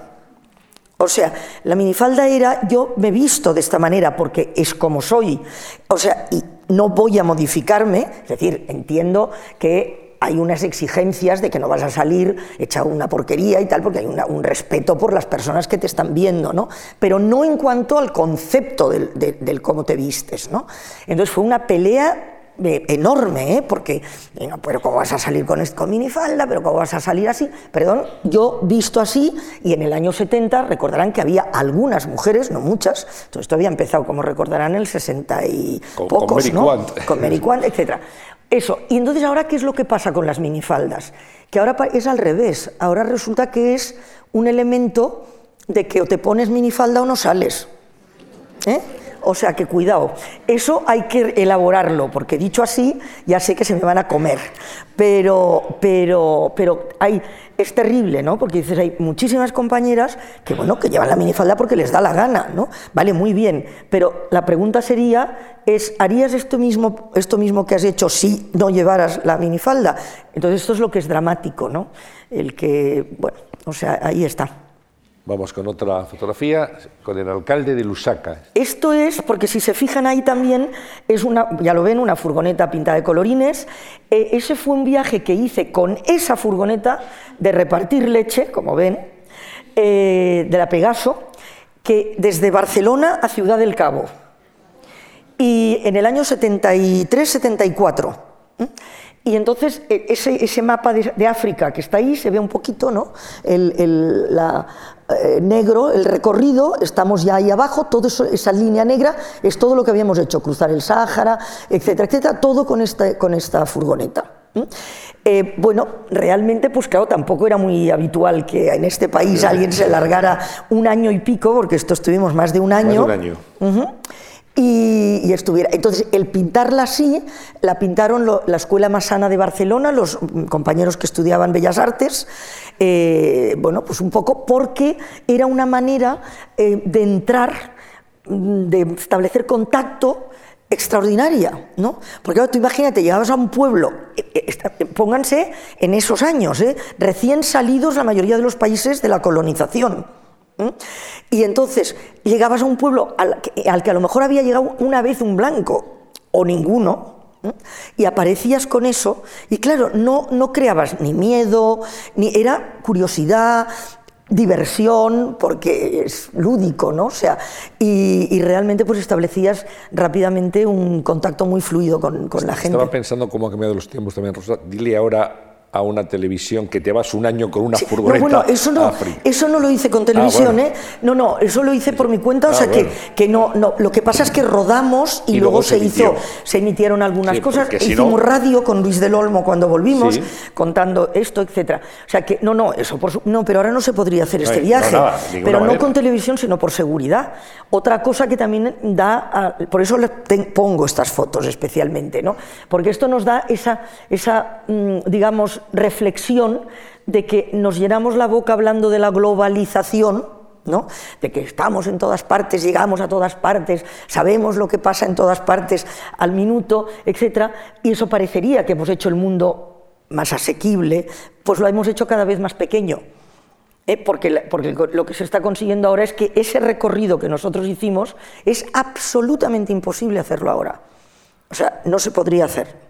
O sea, la minifalda era yo me visto de esta manera porque es como soy. O sea, y no voy a modificarme. Es decir, entiendo que hay unas exigencias de que no vas a salir hecha una porquería y tal, porque hay un respeto por las personas que te están viendo, ¿no? Pero no en cuanto al concepto del, cómo te vistes, ¿no? Entonces fue una pelea eh, enorme, ¿eh? porque, no, pero ¿cómo vas a salir con, con minifalda? ¿Pero cómo vas a salir así? Perdón, yo visto así, y en el año 70 recordarán que había algunas mujeres, no muchas, todo esto había empezado, como recordarán, en el 60 y pocos, con Mary ¿no? Con Mary Quant, etc. Eso. Y entonces ahora, ¿qué es lo que pasa con las minifaldas? Que ahora es al revés. Ahora resulta que es un elemento de que o te pones minifalda o no sales. ¿Eh? O sea que cuidado, eso hay que elaborarlo, porque dicho así ya sé que se me van a comer. Pero, pero, pero hay, es terrible, ¿no? Porque dices, hay muchísimas compañeras que, bueno, que llevan la minifalda porque les da la gana, ¿no? Vale, muy bien. Pero la pregunta sería, es, ¿harías esto mismo, esto mismo que has hecho si no llevaras la minifalda? Entonces esto es lo que es dramático, ¿no? El que, bueno, o sea, ahí está. Vamos con otra fotografía, con el alcalde de Lusaka. Esto es, porque si se fijan ahí también, es una, ya lo ven, una furgoneta pintada de colorines. Eh, ese fue un viaje que hice con esa furgoneta de repartir leche, como ven, eh, de la Pegaso, que desde Barcelona a Ciudad del Cabo. Y en el año 73-74. Y entonces e, ese, ese mapa de, África que está ahí se ve un poquito, ¿no? El, la, eh, negro, el recorrido, estamos ya ahí abajo, toda esa línea negra es todo lo que habíamos hecho, cruzar el Sáhara, etcétera, etcétera, todo con esta, con esta furgoneta. Eh, bueno, realmente, pues claro, tampoco era muy habitual que en este país alguien se largara un año y pico, porque esto estuvimos más de un año. Más de un año y, estuviera. Entonces, el pintarla así, la pintaron la Escuela Masana de Barcelona, los compañeros que estudiaban Bellas Artes, eh, bueno, pues un poco porque era una manera eh, de entrar, mm, de establecer contacto extraordinaria, ¿no? Porque ahora tú imagínate, llegabas a un pueblo, eh, pónganse en esos años, recién salidos la mayoría de los países de la colonización. Y entonces llegabas a un pueblo al que, a lo mejor había llegado una vez un blanco o ninguno, y aparecías con eso, y claro, no, no creabas ni miedo, ni era curiosidad, diversión, porque es lúdico, ¿no? O sea, y, realmente pues establecías rápidamente un contacto muy fluido con, con la gente. Estaba pensando cómo ha cambiado los tiempos también, Rosa. Dile ahora a una televisión que te vas un año con una furgoneta. No, bueno, eso no, eso no lo hice con televisión, ah, ¿eh? No, no, eso lo hice por mi cuenta, o ah, sea que, que no, no. Lo que pasa es que rodamos y, luego, se, hizo, se emitieron algunas cosas. Hicimos radio con Luis del Olmo cuando volvimos, contando esto, etcétera. O sea que, no, no, eso por no, pero ahora no se podría hacer este viaje. pero no con televisión, sino por seguridad. Otra cosa que también da, por eso le pongo estas fotos especialmente, ¿no? Porque esto nos da esa, esa mm, digamos, reflexión de que nos llenamos la boca hablando de la globalización, ¿no? de que estamos en todas partes, llegamos a todas partes, sabemos lo que pasa en todas partes al minuto, etc. Y eso parecería que hemos hecho el mundo más asequible, pues lo hemos hecho cada vez más pequeño. ¿eh? Porque, porque lo que se está consiguiendo ahora es que ese recorrido que nosotros hicimos es absolutamente imposible hacerlo ahora. O sea, no se podría hacer.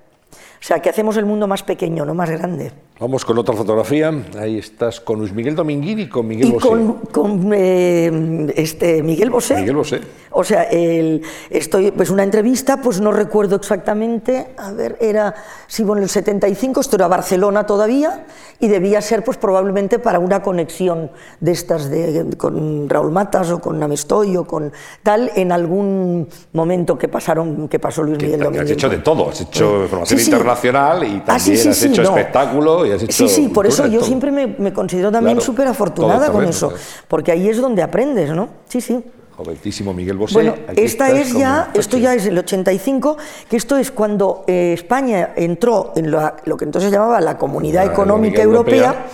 O sea, que hacemos el mundo más pequeño, no más grande. Vamos con otra fotografía. Ahí estás con Luis Miguel Dominguín y con Miguel y Con, con eh, este, Miguel Bosé. Miguel Bosé. O sea, el, estoy, pues una entrevista, pues no recuerdo exactamente, a ver, era, sí, bueno, el 75, esto era Barcelona todavía, y debía ser, pues probablemente para una conexión de estas de, con Raúl Matas o con Namestoy o con tal, en algún momento que pasaron, que pasó Luis Miguel Dominguín. Has hecho de todo, has hecho formación internacional y ah, también has hecho espectáculo Sí, sí, por eso yo siempre me, considero también súper afortunada con eso, porque ahí es donde aprendes, ¿no? Sí, sí. Jovencísimo Miguel Bosé. Bueno, esta es ya, esto ya es el 85, que esto es cuando eh, España entró en lo que entonces llamaba la Comunidad Económica Europea.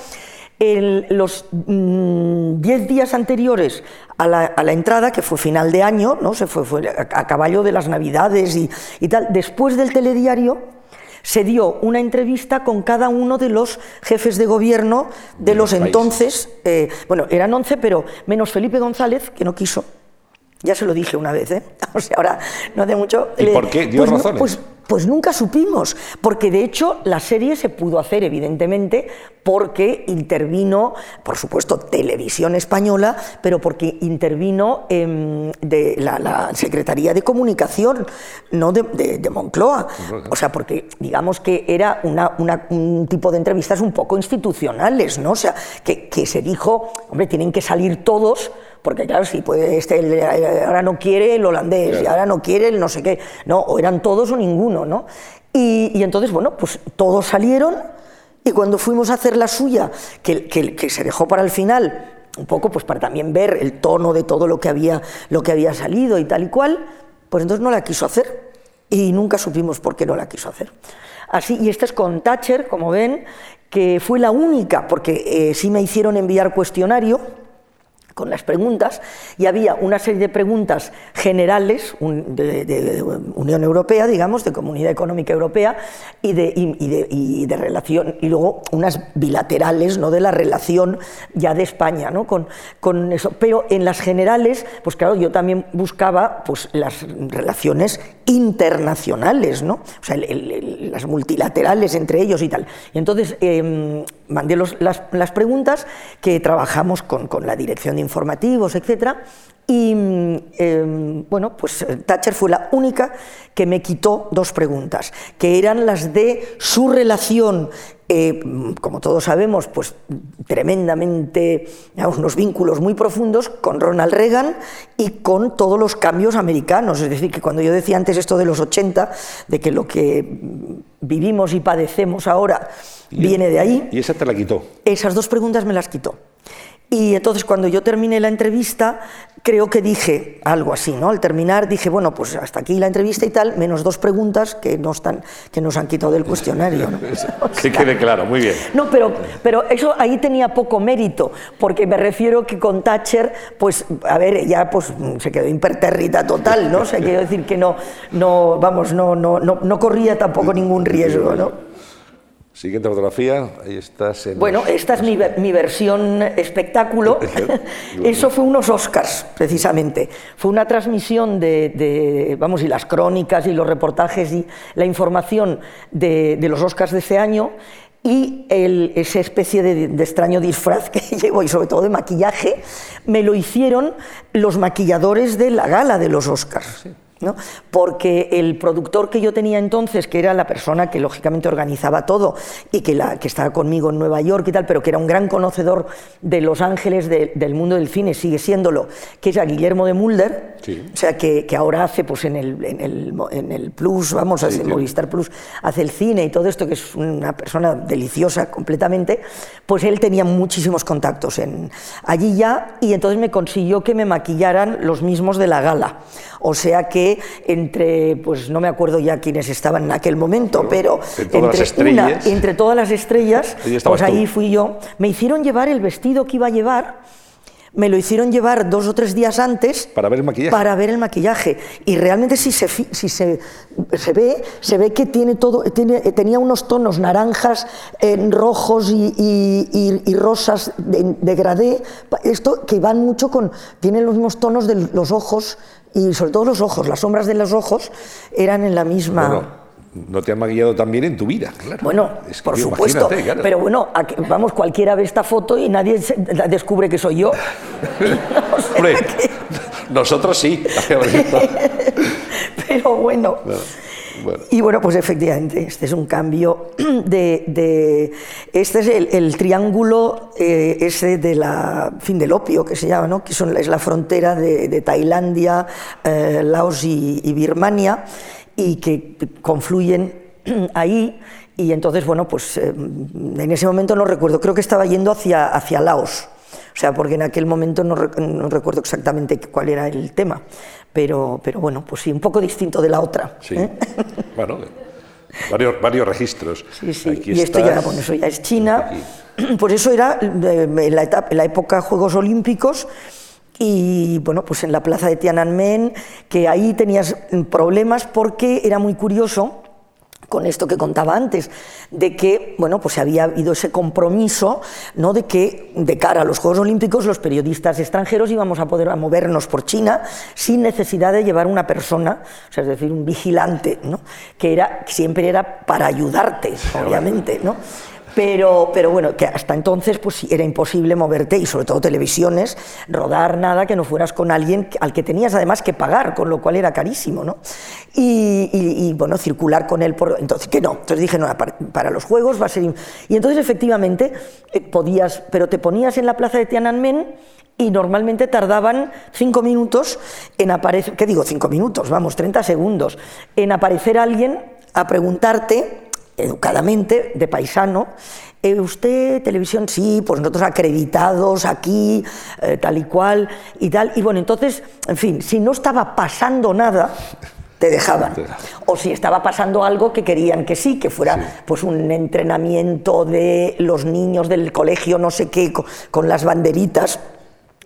los 10 mm, días anteriores a la, entrada, que fue final de año, ¿no? se fue, fue a, caballo de las Navidades y, y tal, después del telediario, se dio una entrevista con cada uno de los jefes de gobierno de, los, entonces, eh, bueno, eran 11, pero menos Felipe González, que no quiso. Ya se lo dije una vez, ¿eh? (laughs) O sea, ahora no hace mucho. ¿Y por qué? ¿Dio pues, razones? Pues, pues nunca supimos, porque de hecho la serie se pudo hacer evidentemente porque intervino, por supuesto, televisión española, pero porque intervino de la, Secretaría de Comunicación, no de, Moncloa. O sea, porque digamos que era un tipo de entrevistas un poco institucionales, ¿no? O sea, que se dijo, hombre, tienen que salir todos porque claro, si puede, este, ahora no quiere el holandés, y ahora no quiere el no sé qué, no, o eran todos o ninguno, ¿no? Y, entonces, bueno, pues todos salieron y cuando fuimos a hacer la suya, que, que, se dejó para el final, un poco pues para también ver el tono de todo lo que había, lo que había salido y tal y cual, pues entonces no la quiso hacer y nunca supimos por qué no la quiso hacer. Así, y esta es con Thatcher, como ven, que fue la única, porque eh, sí me hicieron enviar cuestionario, con las preguntas y había una serie de preguntas generales de, Unión Europea, digamos, de Comunidad Económica Europea y de, relación, y luego unas bilaterales ¿no? de la relación ya de España ¿no? con, eso. Pero en las generales, pues claro, yo también buscaba pues, las relaciones internacionales, ¿no? o sea, las multilaterales entre ellos y tal. Y entonces em, mandé las, las, preguntas que trabajamos con, con la dirección de informativos, etcétera, y em, bueno, pues eh, Thatcher fue la única que me quitó dos preguntas, que eran las de su relación, eh, como todos sabemos, pues tremendamente, unos vínculos muy profundos con Ronald Reagan y con todos los cambios americanos. Es decir, que cuando yo decía antes esto de los 80, de que lo que vivimos y padecemos ahora viene de ahí. ¿Y esa te la quitó? Esas dos preguntas me las quitó. Y entonces cuando yo terminé la entrevista, creo que dije algo así, ¿no? Al terminar dije, bueno, pues hasta aquí la entrevista y tal, menos dos preguntas que, no están, que nos han quitado del cuestionario. ¿no? (laughs) (laughs) que quede claro, muy bien. No, pero, pero eso ahí tenía poco mérito, porque me refiero que con Thatcher, pues, a ver, ya pues se quedó impertérrita total, ¿no? O sea, quiero decir que no, no vamos, no, no, no, no corría tampoco ningún riesgo, ¿no? Siguiente fotografía, ahí estás. En bueno, esta es mi, mi, versión espectáculo. (laughs) Eso fue unos Oscars, precisamente. Fue una transmisión de, vamos, y las crónicas y los reportajes y la información de, de los Oscars de ese año y el, esa especie de, de, extraño disfraz que (laughs) llevo y sobre todo de maquillaje, me lo hicieron los maquilladores de la gala de los Oscars porque el productor que yo tenía entonces, que era la persona que lógicamente organizaba todo y que, la, que estaba conmigo en Nueva York y tal, pero que era un gran conocedor de Los Ángeles, del mundo del cine, sigue siéndolo, que es a Guillermo de Mulder, o sea, que, que, ahora hace pues en el, en el, en el Plus, vamos, hace Movistar Plus, hace el cine y todo esto, que es una persona deliciosa completamente, pues él tenía muchísimos contactos en, allí ya y entonces me consiguió que me maquillaran los mismos de la gala. O sea que entre, pues no me acuerdo ya quiénes estaban en aquel momento, pero, entre, una, entre todas las estrellas, pues ahí fui yo. Me hicieron llevar el vestido que iba a llevar me lo hicieron llevar dos o tres días antes para ver el maquillaje. Para ver el maquillaje. Y realmente si se, si se, se ve, se ve que tiene todo, tiene, tenía unos tonos naranjas, eh, rojos y, y, y, rosas de, de, gradé, esto que van mucho con, tienen los mismos tonos de los ojos y sobre todo los ojos, las sombras de los ojos eran en la misma no te han maquillado también en tu vida, claro. Bueno, por supuesto. Pero bueno, vamos, cualquiera ve esta foto y nadie descubre que soy yo. (laughs) (laughs) nosotros sí. (laughs) pero bueno. Y bueno, pues efectivamente, este es un cambio (clears throat) de... este es el, triángulo eh, ese de la, fin, del opio, que se llama, ¿no? que son, es la frontera de, Tailandia, eh, Laos y, y Birmania y que confluyen (clears throat) ahí. Y entonces, bueno, pues eh, en ese momento no recuerdo, creo que estaba yendo hacia, hacia Laos, o sea, porque en aquel momento no, recuerdo exactamente cuál era el tema, pero, pero bueno, pues sí, un poco distinto de la otra. Sí, ¿eh? (laughs) bueno, varios, varios registros. Sí, sí, y esto ya, bueno, eso ya es China, (clears throat) pues eso era en la, etapa, en la época Juegos Olímpicos, y bueno, pues en la plaza de Tiananmen, que ahí tenías problemas porque era muy curioso con esto que contaba antes, de que, bueno, pues había habido ese compromiso, ¿no?, de que de cara a los Juegos Olímpicos los periodistas extranjeros íbamos a poder movernos por China sin necesidad de llevar una persona, o sea, es decir, un vigilante, ¿no?, que era, siempre era para ayudarte, obviamente, ¿no? Pero, pero bueno, que hasta entonces pues era imposible moverte y sobre todo televisiones, rodar nada que no fueras con alguien al que tenías además que pagar, con lo cual era carísimo, ¿no? Y, bueno, circular con él por... Entonces, que no. Entonces dije, no, para, los juegos va a ser... Y entonces efectivamente eh, podías, pero te ponías en la plaza de Tiananmen y normalmente tardaban cinco minutos en aparecer, ¿qué digo? Cinco minutos, vamos, 30 segundos, en aparecer alguien a preguntarte educadamente, de paisano, eh, ¿usted televisión? Sí, pues nosotros acreditados aquí, eh, tal y cual y tal. Y bueno, entonces, en fin, si no estaba pasando nada, te dejaban. O si estaba pasando algo que querían que sí, que fuera pues un entrenamiento de los niños del colegio, no sé qué, con, las banderitas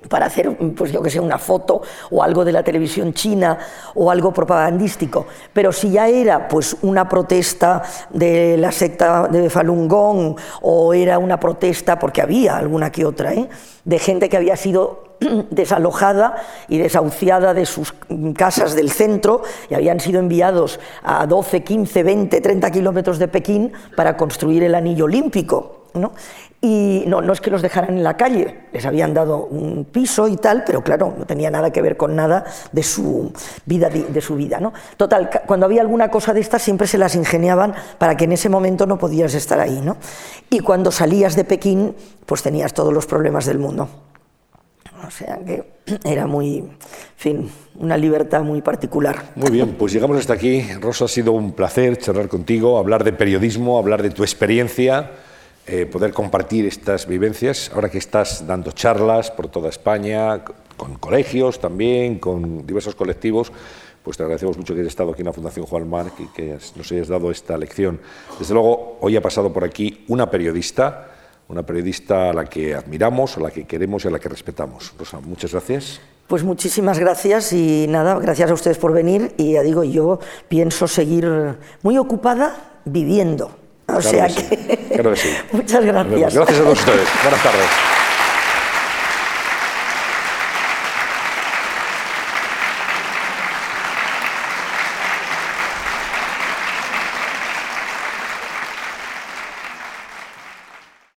para hacer, pues yo que sé, una foto o algo de la televisión china o algo propagandístico. Pero si ya era pues una protesta de la secta de Falun Gong o era una protesta, porque había alguna que otra, ¿eh? de gente que había sido (clears throat) desalojada y desahuciada de sus casas del centro y habían sido enviados a 12, 15, 20, 30 kilómetros de Pekín para construir el anillo olímpico. ¿no? Y no, no es que los dejaran en la calle, les habían dado un piso y tal, pero claro, no tenía nada que ver con nada de su vida. De su vida ¿no? Total, cuando había alguna cosa de estas siempre se las ingeniaban para que en ese momento no podías estar ahí. ¿no? Y cuando salías de Pekín, pues tenías todos los problemas del mundo. O sea que (clears throat) era muy, en fin, una libertad muy particular. Muy bien, pues llegamos hasta aquí. Rosa, ha sido un placer charlar contigo, hablar de periodismo, hablar de tu experiencia eh, poder compartir estas vivencias, ahora que estás dando charlas por toda España, con colegios también, con diversos colectivos, pues te agradecemos mucho que hayas estado aquí en la Fundación Juan Marc y que nos hayas dado esta lección. Desde luego, hoy ha pasado por aquí una periodista, una periodista a la que admiramos, a la que queremos y a la que respetamos. Rosa, muchas gracias. Pues muchísimas gracias y nada, gracias a ustedes por venir y ya digo, yo pienso seguir muy ocupada viviendo. O sea que, Claro que sí. (laughs) Muchas gracias. Gracias a todos ustedes. Buenas tardes.